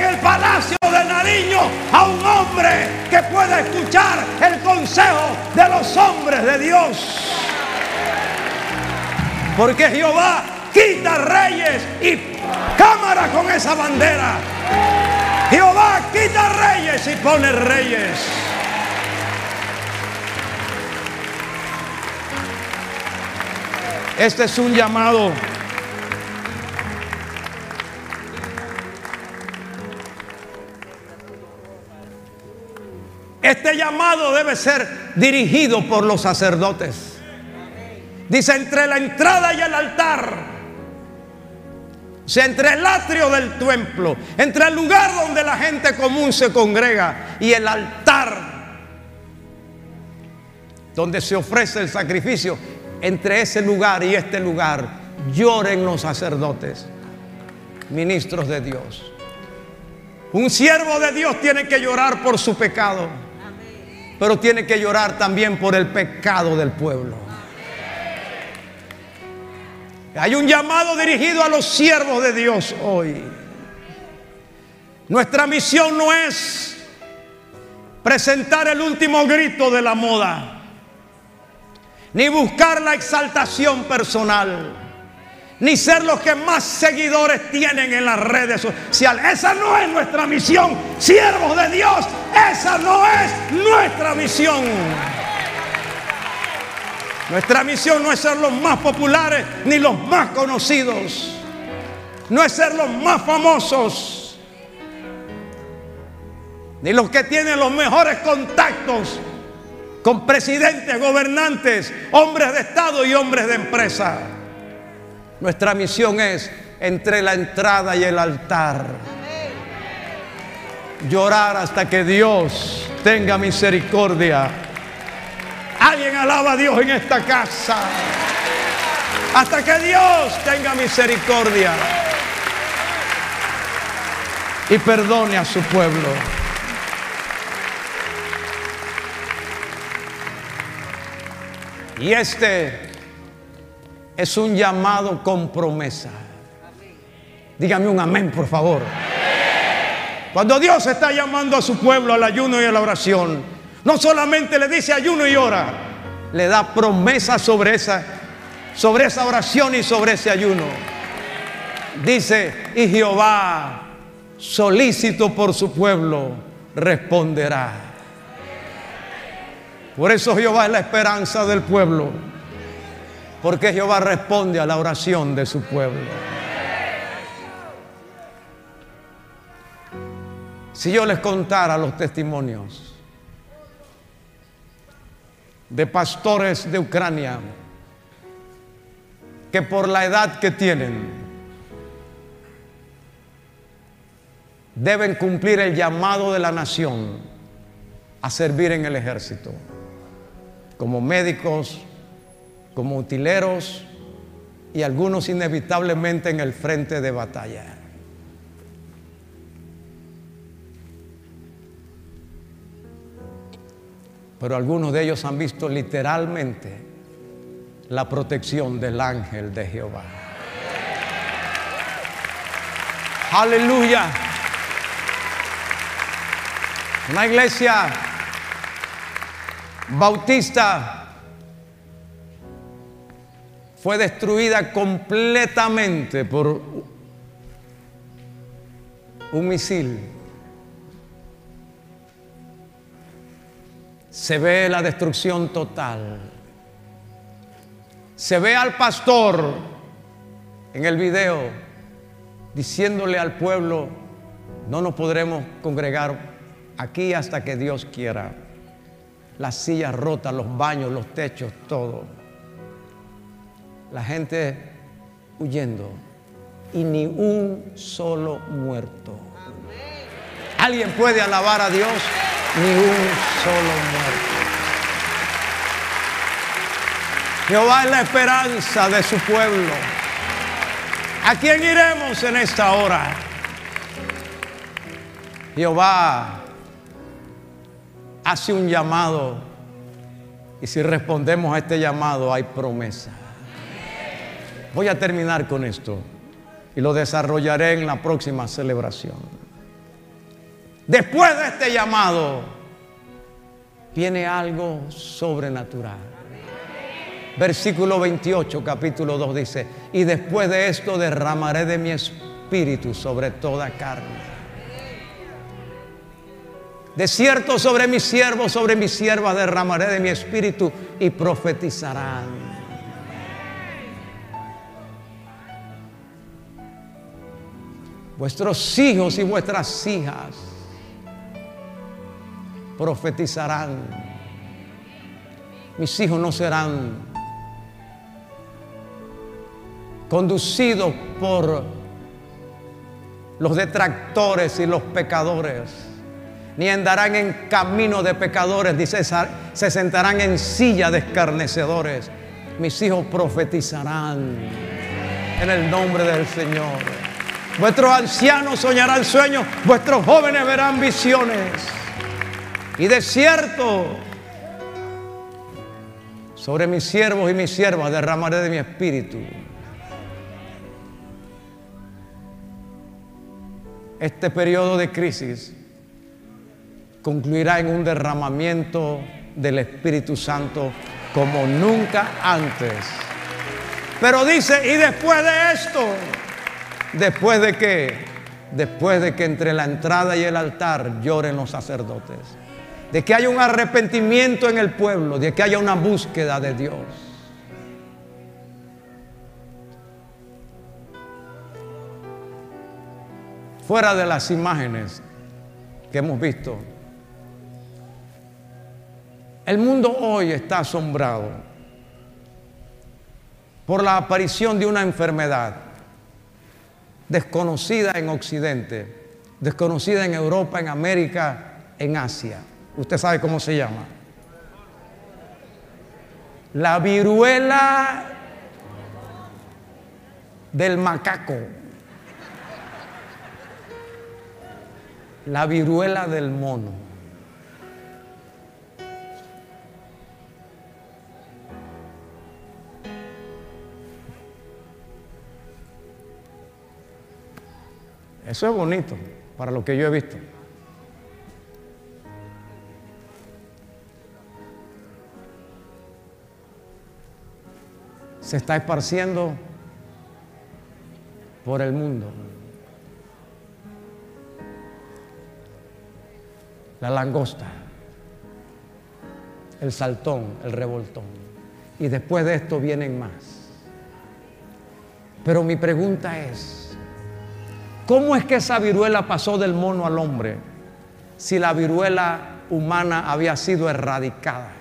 Speaker 1: de los hombres de Dios. Porque Jehová quita reyes y cámara con esa bandera. Jehová quita reyes y pone reyes. Este es un llamado Este llamado debe ser dirigido por los sacerdotes. Dice, entre la entrada y el altar, o entre el atrio del templo, entre el lugar donde la gente común se congrega y el altar donde se ofrece el sacrificio, entre ese lugar y este lugar, lloren los sacerdotes, ministros de Dios. Un siervo de Dios tiene que llorar por su pecado pero tiene que llorar también por el pecado del pueblo. Hay un llamado dirigido a los siervos de Dios hoy. Nuestra misión no es presentar el último grito de la moda, ni buscar la exaltación personal, ni ser los que más seguidores tienen en las redes sociales. Esa no es nuestra misión, siervos de Dios. Esa no es nuestra misión. Nuestra misión no es ser los más populares ni los más conocidos. No es ser los más famosos. Ni los que tienen los mejores contactos con presidentes, gobernantes, hombres de Estado y hombres de empresa. Nuestra misión es entre la entrada y el altar llorar hasta que Dios tenga misericordia. Alguien alaba a Dios en esta casa. Hasta que Dios tenga misericordia y perdone a su pueblo. Y este es un llamado con promesa. Dígame un amén, por favor. Cuando Dios está llamando a su pueblo al ayuno y a la oración, no solamente le dice ayuno y ora, le da promesa sobre esa, sobre esa oración y sobre ese ayuno. Dice, y Jehová, solícito por su pueblo, responderá. Por eso Jehová es la esperanza del pueblo, porque Jehová responde a la oración de su pueblo. Si yo les contara los testimonios de pastores de Ucrania que por la edad que tienen deben cumplir el llamado de la nación a servir en el ejército, como médicos, como utileros y algunos inevitablemente en el frente de batalla. pero algunos de ellos han visto literalmente la protección del ángel de Jehová. Aleluya. Una iglesia bautista fue destruida completamente por un misil se ve la destrucción total. Se ve al pastor en el video diciéndole al pueblo, no nos podremos congregar aquí hasta que Dios quiera. Las sillas rotas, los baños, los techos, todo. La gente huyendo y ni un solo muerto. ¿Alguien puede alabar a Dios? ni un solo muerto. Jehová es la esperanza de su pueblo. ¿A quién iremos en esta hora? Jehová hace un llamado y si respondemos a este llamado hay promesa. Voy a terminar con esto y lo desarrollaré en la próxima celebración. Después de este llamado viene algo sobrenatural. Versículo 28, capítulo 2 dice, y después de esto derramaré de mi espíritu sobre toda carne. De cierto sobre mis siervos, sobre mis siervas derramaré de mi espíritu y profetizarán. Vuestros hijos y vuestras hijas profetizarán. Mis hijos no serán conducidos por los detractores y los pecadores, ni andarán en camino de pecadores, dice, se sentarán en silla de escarnecedores. Mis hijos profetizarán en el nombre del Señor. Vuestros ancianos soñarán sueños, vuestros jóvenes verán visiones. Y de cierto, sobre mis siervos y mis siervas derramaré de mi espíritu. Este periodo de crisis concluirá en un derramamiento del Espíritu Santo como nunca antes. Pero dice, y después de esto, Después de que, después de que entre la entrada y el altar lloren los sacerdotes, de que haya un arrepentimiento en el pueblo, de que haya una búsqueda de Dios. Fuera de las imágenes que hemos visto, el mundo hoy está asombrado por la aparición de una enfermedad desconocida en Occidente, desconocida en Europa, en América, en Asia. Usted sabe cómo se llama. La viruela del macaco. La viruela del mono. Eso es bonito para lo que yo he visto. Se está esparciendo por el mundo. La langosta, el saltón, el revoltón. Y después de esto vienen más. Pero mi pregunta es, ¿Cómo es que esa viruela pasó del mono al hombre si la viruela humana había sido erradicada?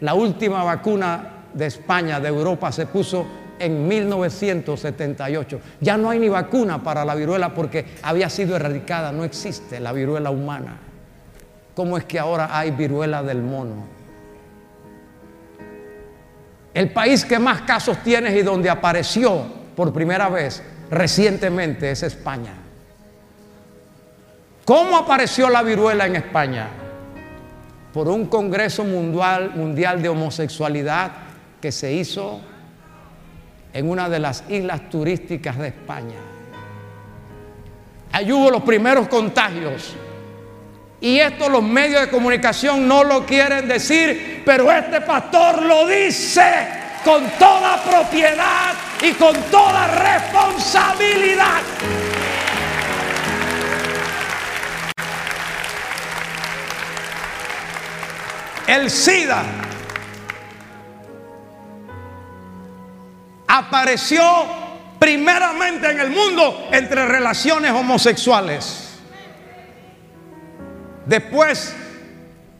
Speaker 1: La última vacuna de España, de Europa, se puso en 1978. Ya no hay ni vacuna para la viruela porque había sido erradicada, no existe la viruela humana. ¿Cómo es que ahora hay viruela del mono? El país que más casos tiene y donde apareció por primera vez recientemente es España. ¿Cómo apareció la viruela en España? Por un Congreso Mundial, mundial de Homosexualidad que se hizo en una de las islas turísticas de España. Allí hubo los primeros contagios. Y esto los medios de comunicación no lo quieren decir, pero este pastor lo dice con toda propiedad y con toda responsabilidad. El SIDA apareció primeramente en el mundo entre relaciones homosexuales. Después,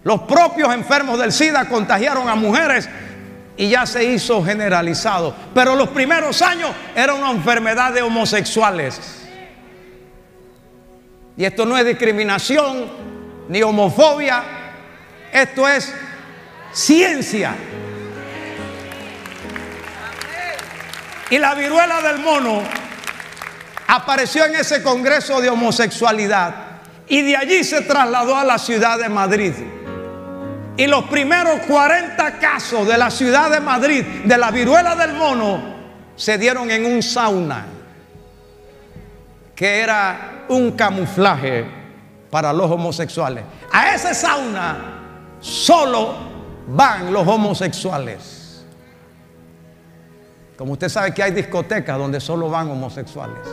Speaker 1: los propios enfermos del SIDA contagiaron a mujeres y ya se hizo generalizado. Pero los primeros años era una enfermedad de homosexuales. Y esto no es discriminación ni homofobia, esto es ciencia. Y la viruela del mono apareció en ese congreso de homosexualidad y de allí se trasladó a la ciudad de Madrid. Y los primeros 40 casos de la ciudad de Madrid de la viruela del mono se dieron en un sauna que era un camuflaje para los homosexuales. A ese sauna solo van los homosexuales. Como usted sabe que hay discotecas donde solo van homosexuales.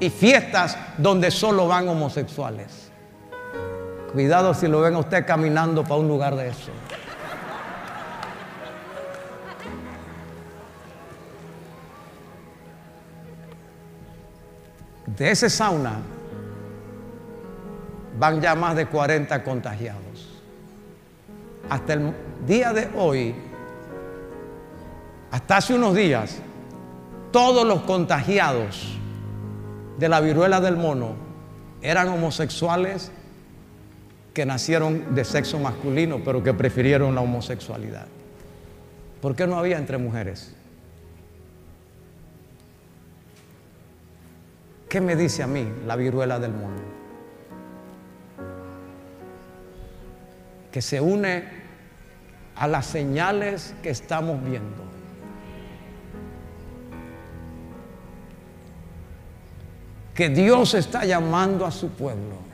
Speaker 1: Y fiestas donde solo van homosexuales. Cuidado si lo ven a usted caminando para un lugar de eso. De ese sauna van ya más de 40 contagiados. Hasta el día de hoy, hasta hace unos días, todos los contagiados de la viruela del mono eran homosexuales que nacieron de sexo masculino, pero que prefirieron la homosexualidad. ¿Por qué no había entre mujeres? ¿Qué me dice a mí la viruela del mono? Que se une a las señales que estamos viendo. Que Dios está llamando a su pueblo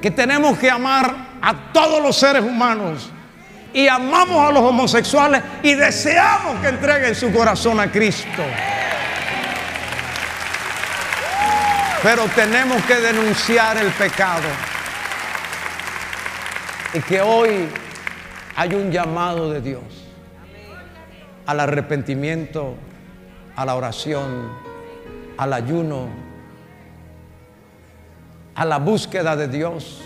Speaker 1: que tenemos que amar a todos los seres humanos y amamos a los homosexuales y deseamos que entreguen su corazón a Cristo. Pero tenemos que denunciar el pecado. Y que hoy hay un llamado de Dios al arrepentimiento, a la oración, al ayuno, a la búsqueda de Dios,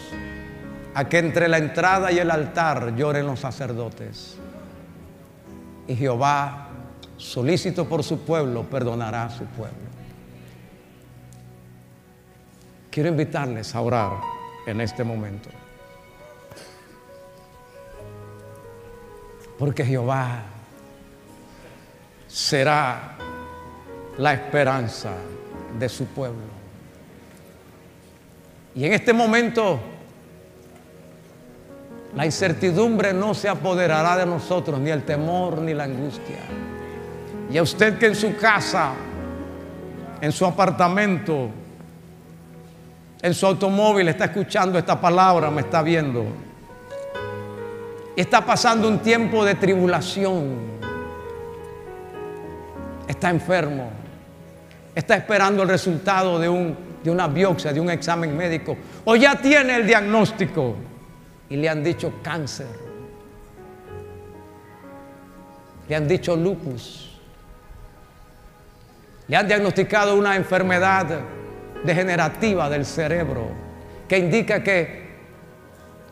Speaker 1: a que entre la entrada y el altar lloren los sacerdotes. Y Jehová, solícito por su pueblo, perdonará a su pueblo. Quiero invitarles a orar en este momento. Porque Jehová será la esperanza de su pueblo. Y en este momento la incertidumbre no se apoderará de nosotros, ni el temor, ni la angustia. Y a usted que en su casa, en su apartamento, en su automóvil está escuchando esta palabra, me está viendo. Está pasando un tiempo de tribulación. Está enfermo. Está esperando el resultado de un de una biopsia, de un examen médico, o ya tiene el diagnóstico y le han dicho cáncer, le han dicho lupus, le han diagnosticado una enfermedad degenerativa del cerebro que indica que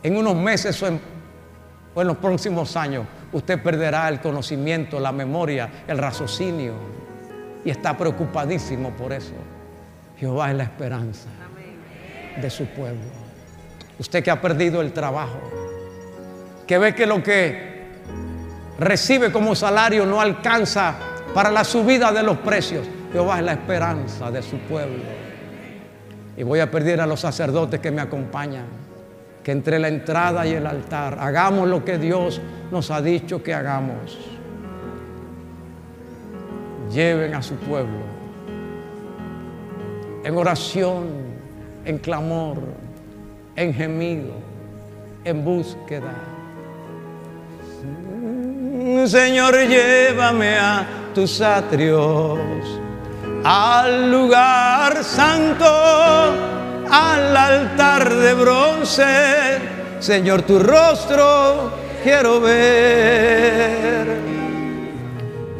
Speaker 1: en unos meses o en, en los próximos años usted perderá el conocimiento, la memoria, el raciocinio y está preocupadísimo por eso. Jehová es la esperanza de su pueblo. Usted que ha perdido el trabajo, que ve que lo que recibe como salario no alcanza para la subida de los precios. Jehová es la esperanza de su pueblo. Y voy a pedir a los sacerdotes que me acompañan que entre la entrada y el altar hagamos lo que Dios nos ha dicho que hagamos. Lleven a su pueblo en oración, en clamor, en gemido, en búsqueda. Señor, llévame a tus atrios, al lugar santo, al altar de bronce. Señor, tu rostro quiero ver.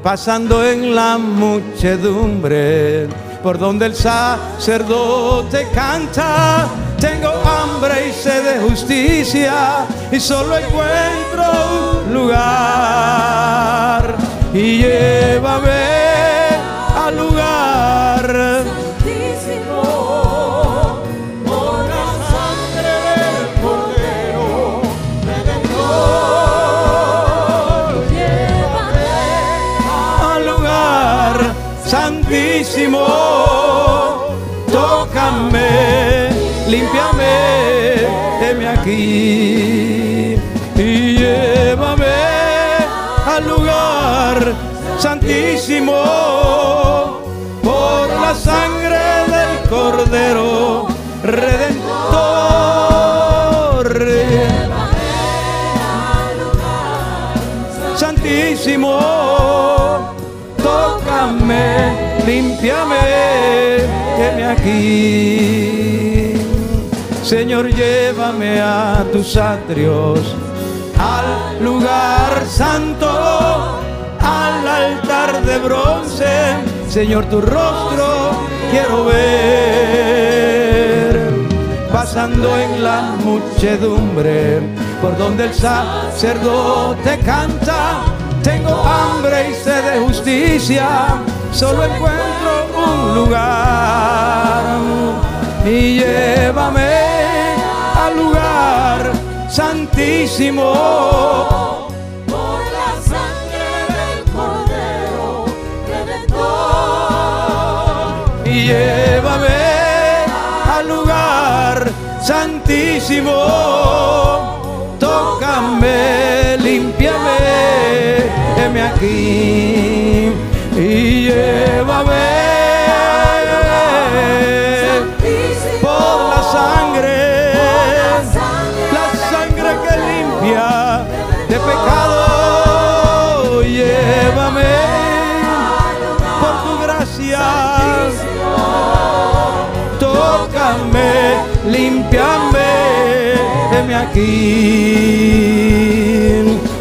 Speaker 1: Pasando en la muchedumbre por donde el sacerdote canta. Tengo hambre y sed de justicia y solo encuentro un lugar. Y llévame Santísimo, tócame, límpiame, heme aquí y llévame al lugar santísimo por la sangre del Cordero Redentor. Santísimo límpiame, me aquí. Señor, llévame a tus atrios, al lugar santo, al altar de bronce. Señor, tu rostro quiero ver. Pasando en la muchedumbre, por donde el sacerdote canta, tengo hambre y sed de justicia, solo encuentro un lugar. Y llévame al lugar santísimo.
Speaker 2: Por la sangre del Cordero Redentor.
Speaker 1: y llévame al lugar santísimo. Tócame, límpiame, heme aquí y llévame por la sangre,
Speaker 2: la sangre
Speaker 1: que limpia de pecado. Llévame por tu gracia. Tócame, límpiame, heme aquí.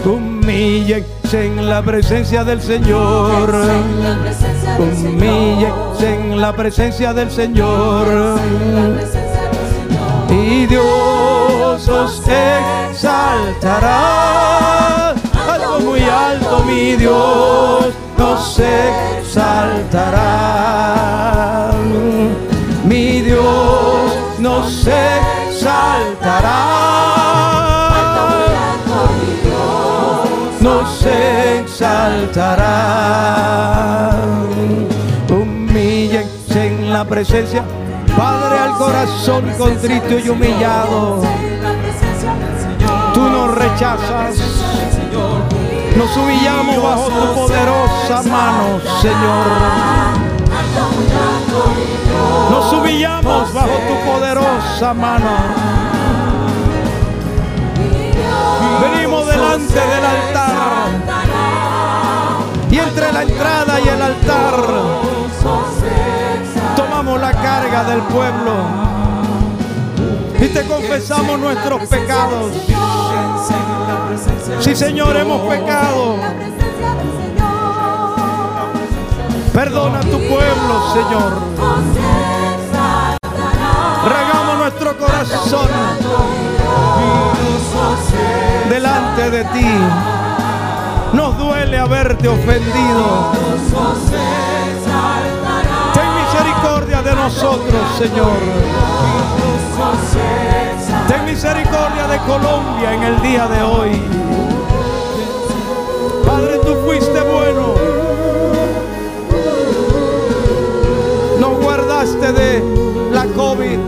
Speaker 1: Humíllense en la presencia del Señor.
Speaker 2: En la presencia del Señor.
Speaker 1: Humíllense en la presencia del Señor. Y Dios os exaltará. Alto, muy alto, mi Dios nos exaltará. Mi Dios nos exaltará. Nos exaltará. Humíllense en la presencia. Padre al corazón contrito y humillado. Tú nos rechazas. Nos humillamos bajo tu poderosa mano, Señor. Nos humillamos bajo tu poderosa mano. Delante del altar. Y entre la entrada y el altar tomamos la carga del pueblo. Y te confesamos nuestros pecados. Sí, Señor, hemos pecado. Perdona a tu pueblo, Señor. Regamos nuestro corazón de ti. Nos duele haberte ofendido. Ten misericordia de nosotros, Señor. Ten misericordia de Colombia en el día de hoy. Padre, tú fuiste bueno. Nos guardaste de la COVID.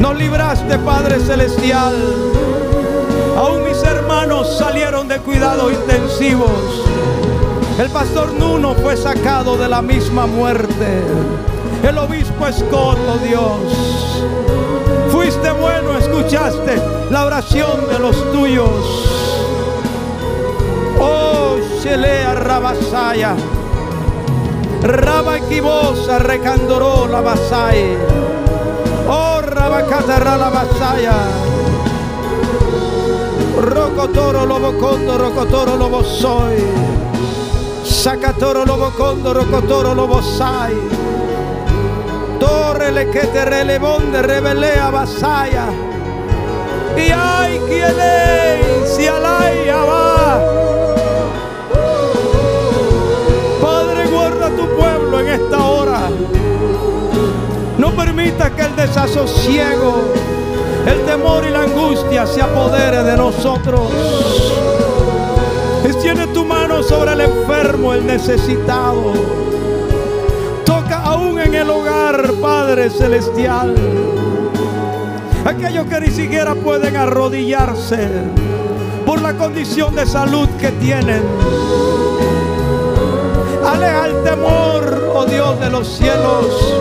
Speaker 1: Nos libraste, Padre Celestial. Aún mis hermanos salieron de cuidados intensivos. El pastor Nuno fue sacado de la misma muerte. El obispo Escoto, Dios. Fuiste bueno, escuchaste la oración de los tuyos. Oh, Shelea Rabasaya. Rabaquibosa recandoró la basaya. Oh, Rabacata la basaya. Rocotoro lobo condo, rocotoro lobo soy. Sacatoro lobo condo, rocotoro lobo sai. Torre le que te relevonde rebelea basaya. Y ay, quien es, si alaya va. Padre, guarda tu pueblo en esta hora. No permita que el desasosiego, el temor y la angustia se apodere de nosotros. Extiende tu mano sobre el enfermo, el necesitado. Toca aún en el hogar, Padre Celestial. Aquellos que ni siquiera pueden arrodillarse por la condición de salud que tienen. Aleja el temor, oh Dios de los cielos,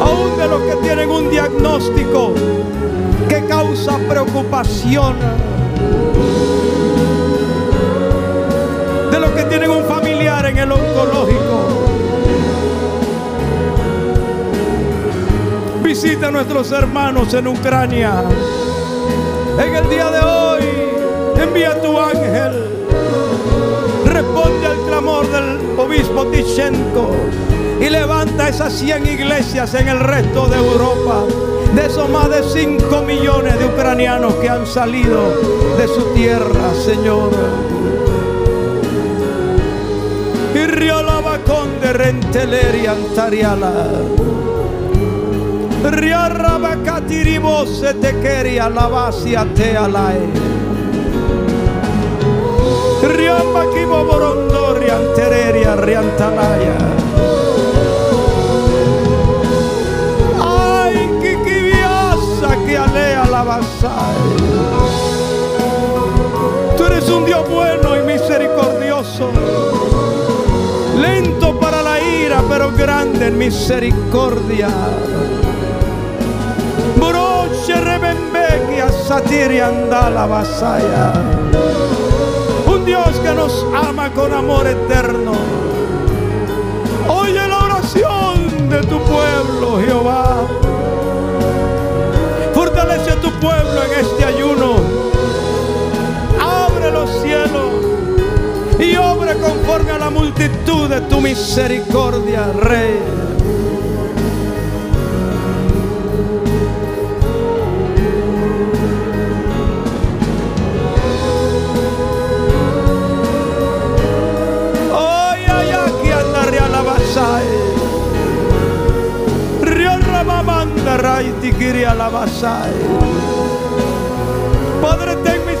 Speaker 1: aún de los que tienen un diagnóstico causa preocupación. De los que tienen un familiar en el oncológico. Visita a nuestros hermanos en Ucrania. En el día de hoy, envía tu ángel. Responde al clamor del obispo Tichenko y levanta esas 100 iglesias en el resto de Europa. De esos más de 5 millones de ucranianos que han salido de su tierra, Señor. Y riolaba con de renteleri antariala. Riarrabacatiribo se te quería la vacia te alae. Riambaquibo borondo riantereria riantalaya. Vasai. Tú eres un Dios bueno y misericordioso. Lento para la ira, pero grande en misericordia. Broche rebembequi a satiri andala vasaya. Un Dios que nos ama con amor eterno. Oye la oración de tu pueblo, Jehová. Pueblo en este ayuno. Abre los cielos y obra conforme a la multitud de tu misericordia, Rey. Ay, ay, aquí andaré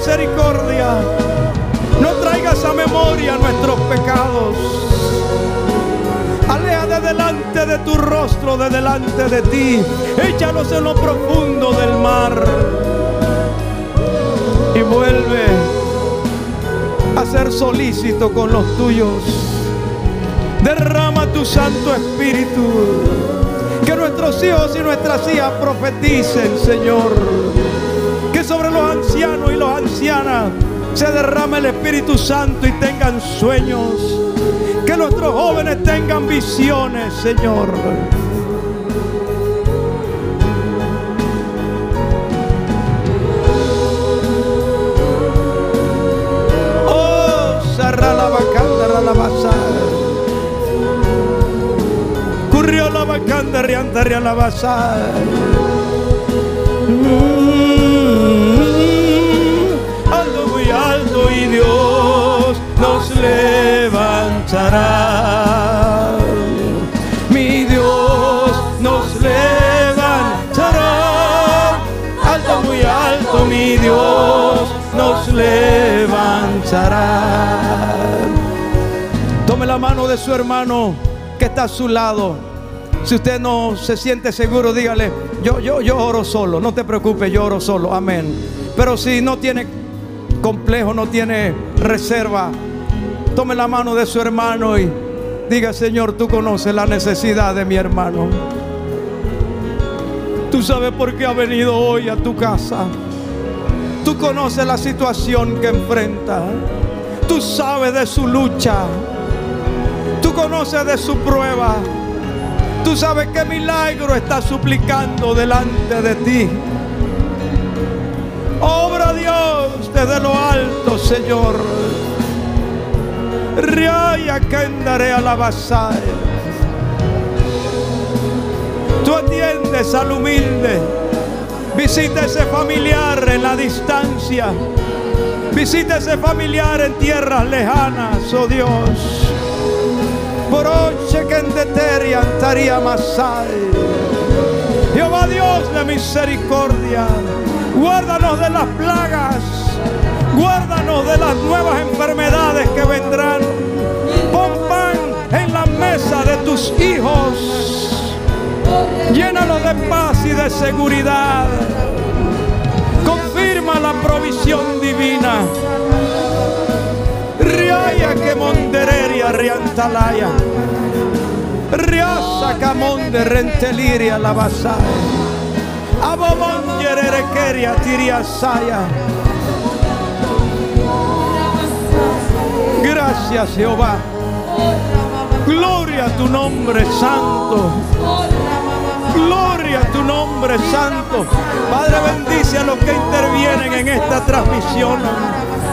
Speaker 1: misericordia. No traigas a memoria nuestros pecados. Aleja de delante de tu rostro, de delante de ti. Échalos en lo profundo del mar. Y vuelve a ser solícito con los tuyos. Derrama tu Santo Espíritu. Que nuestros hijos y nuestras hijas profeticen, Señor. Sobre los ancianos y las ancianas se derrame el Espíritu Santo y tengan sueños. Que nuestros jóvenes tengan visiones, Señor. Oh, sarra la bacanda, la basada. Currió la bacanda, riantaria la. Dios nos levantará. Mi Dios nos levantará. Alto, muy alto, mi Dios nos levantará. Tome la mano de su hermano que está a su lado. Si usted no se siente seguro, dígale, yo, yo, yo oro solo, no te preocupes, yo oro solo, amén. Pero si no tiene complejo, no tiene reserva, tome la mano de su hermano y diga, Señor, tú conoces la necesidad de mi hermano. Tú sabes por qué ha venido hoy a tu casa. Tú conoces la situación que enfrenta. Tú sabes de su lucha. Tú conoces de su prueba. Tú sabes qué milagro está suplicando delante de ti. Obra Dios desde lo alto, Señor. Riaya Kendare Alabasai. Tú atiendes al humilde. Visita familiar en la distancia. Visita familiar en tierras lejanas, oh Dios. Broche que endeteria antaria masai. Jehová Dios de misericordia, guárdanos de las plagas, guárdanos de las nuevas enfermedades que vendrán. Pon pan en la mesa de tus hijos. Llénalo de paz y de seguridad. Confirma la provisión divina. Riaya que mondereria riantalaya. Riasa camonde renteliria la basaya. Tiriasaya. Gracias Jehová. Gloria a tu nombre santo. Gloria a tu nombre santo. Padre, bendice a los que intervienen en esta transmisión.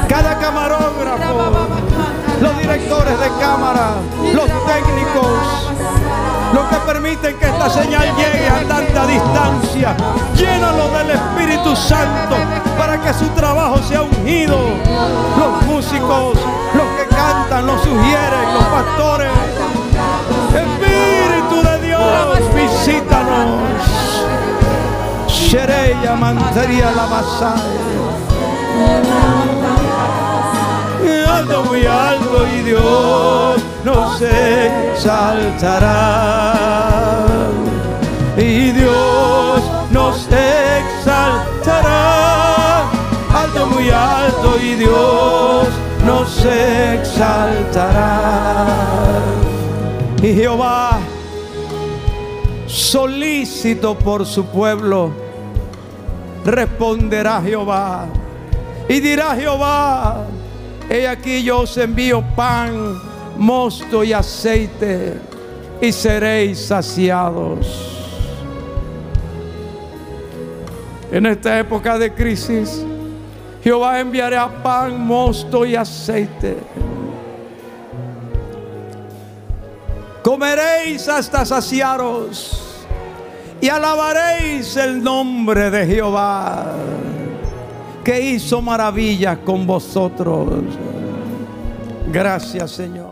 Speaker 1: Cada camarógrafo, los directores de cámara, los técnicos, los que permiten que esta señal llegue a tanta distancia. Llénalo del Espíritu Santo para que su trabajo sea ungido. Los músicos, los que cantan, los sugieren, los pastores. Espíritu de Dios, visítanos. Shereya mantería la Alto, muy alto y Dios nos exaltará. Y Dios nos exaltará. Alto, muy alto y Dios nos exaltará. Y Jehová, solícito por su pueblo, responderá Jehová. Y dirá Jehová, he aquí yo os envío pan, mosto y aceite, y seréis saciados. En esta época de crisis, Jehová enviará pan, mosto y aceite. Comeréis hasta saciaros y alabaréis el nombre de Jehová, que hizo maravillas con vosotros. Gracias, Señor.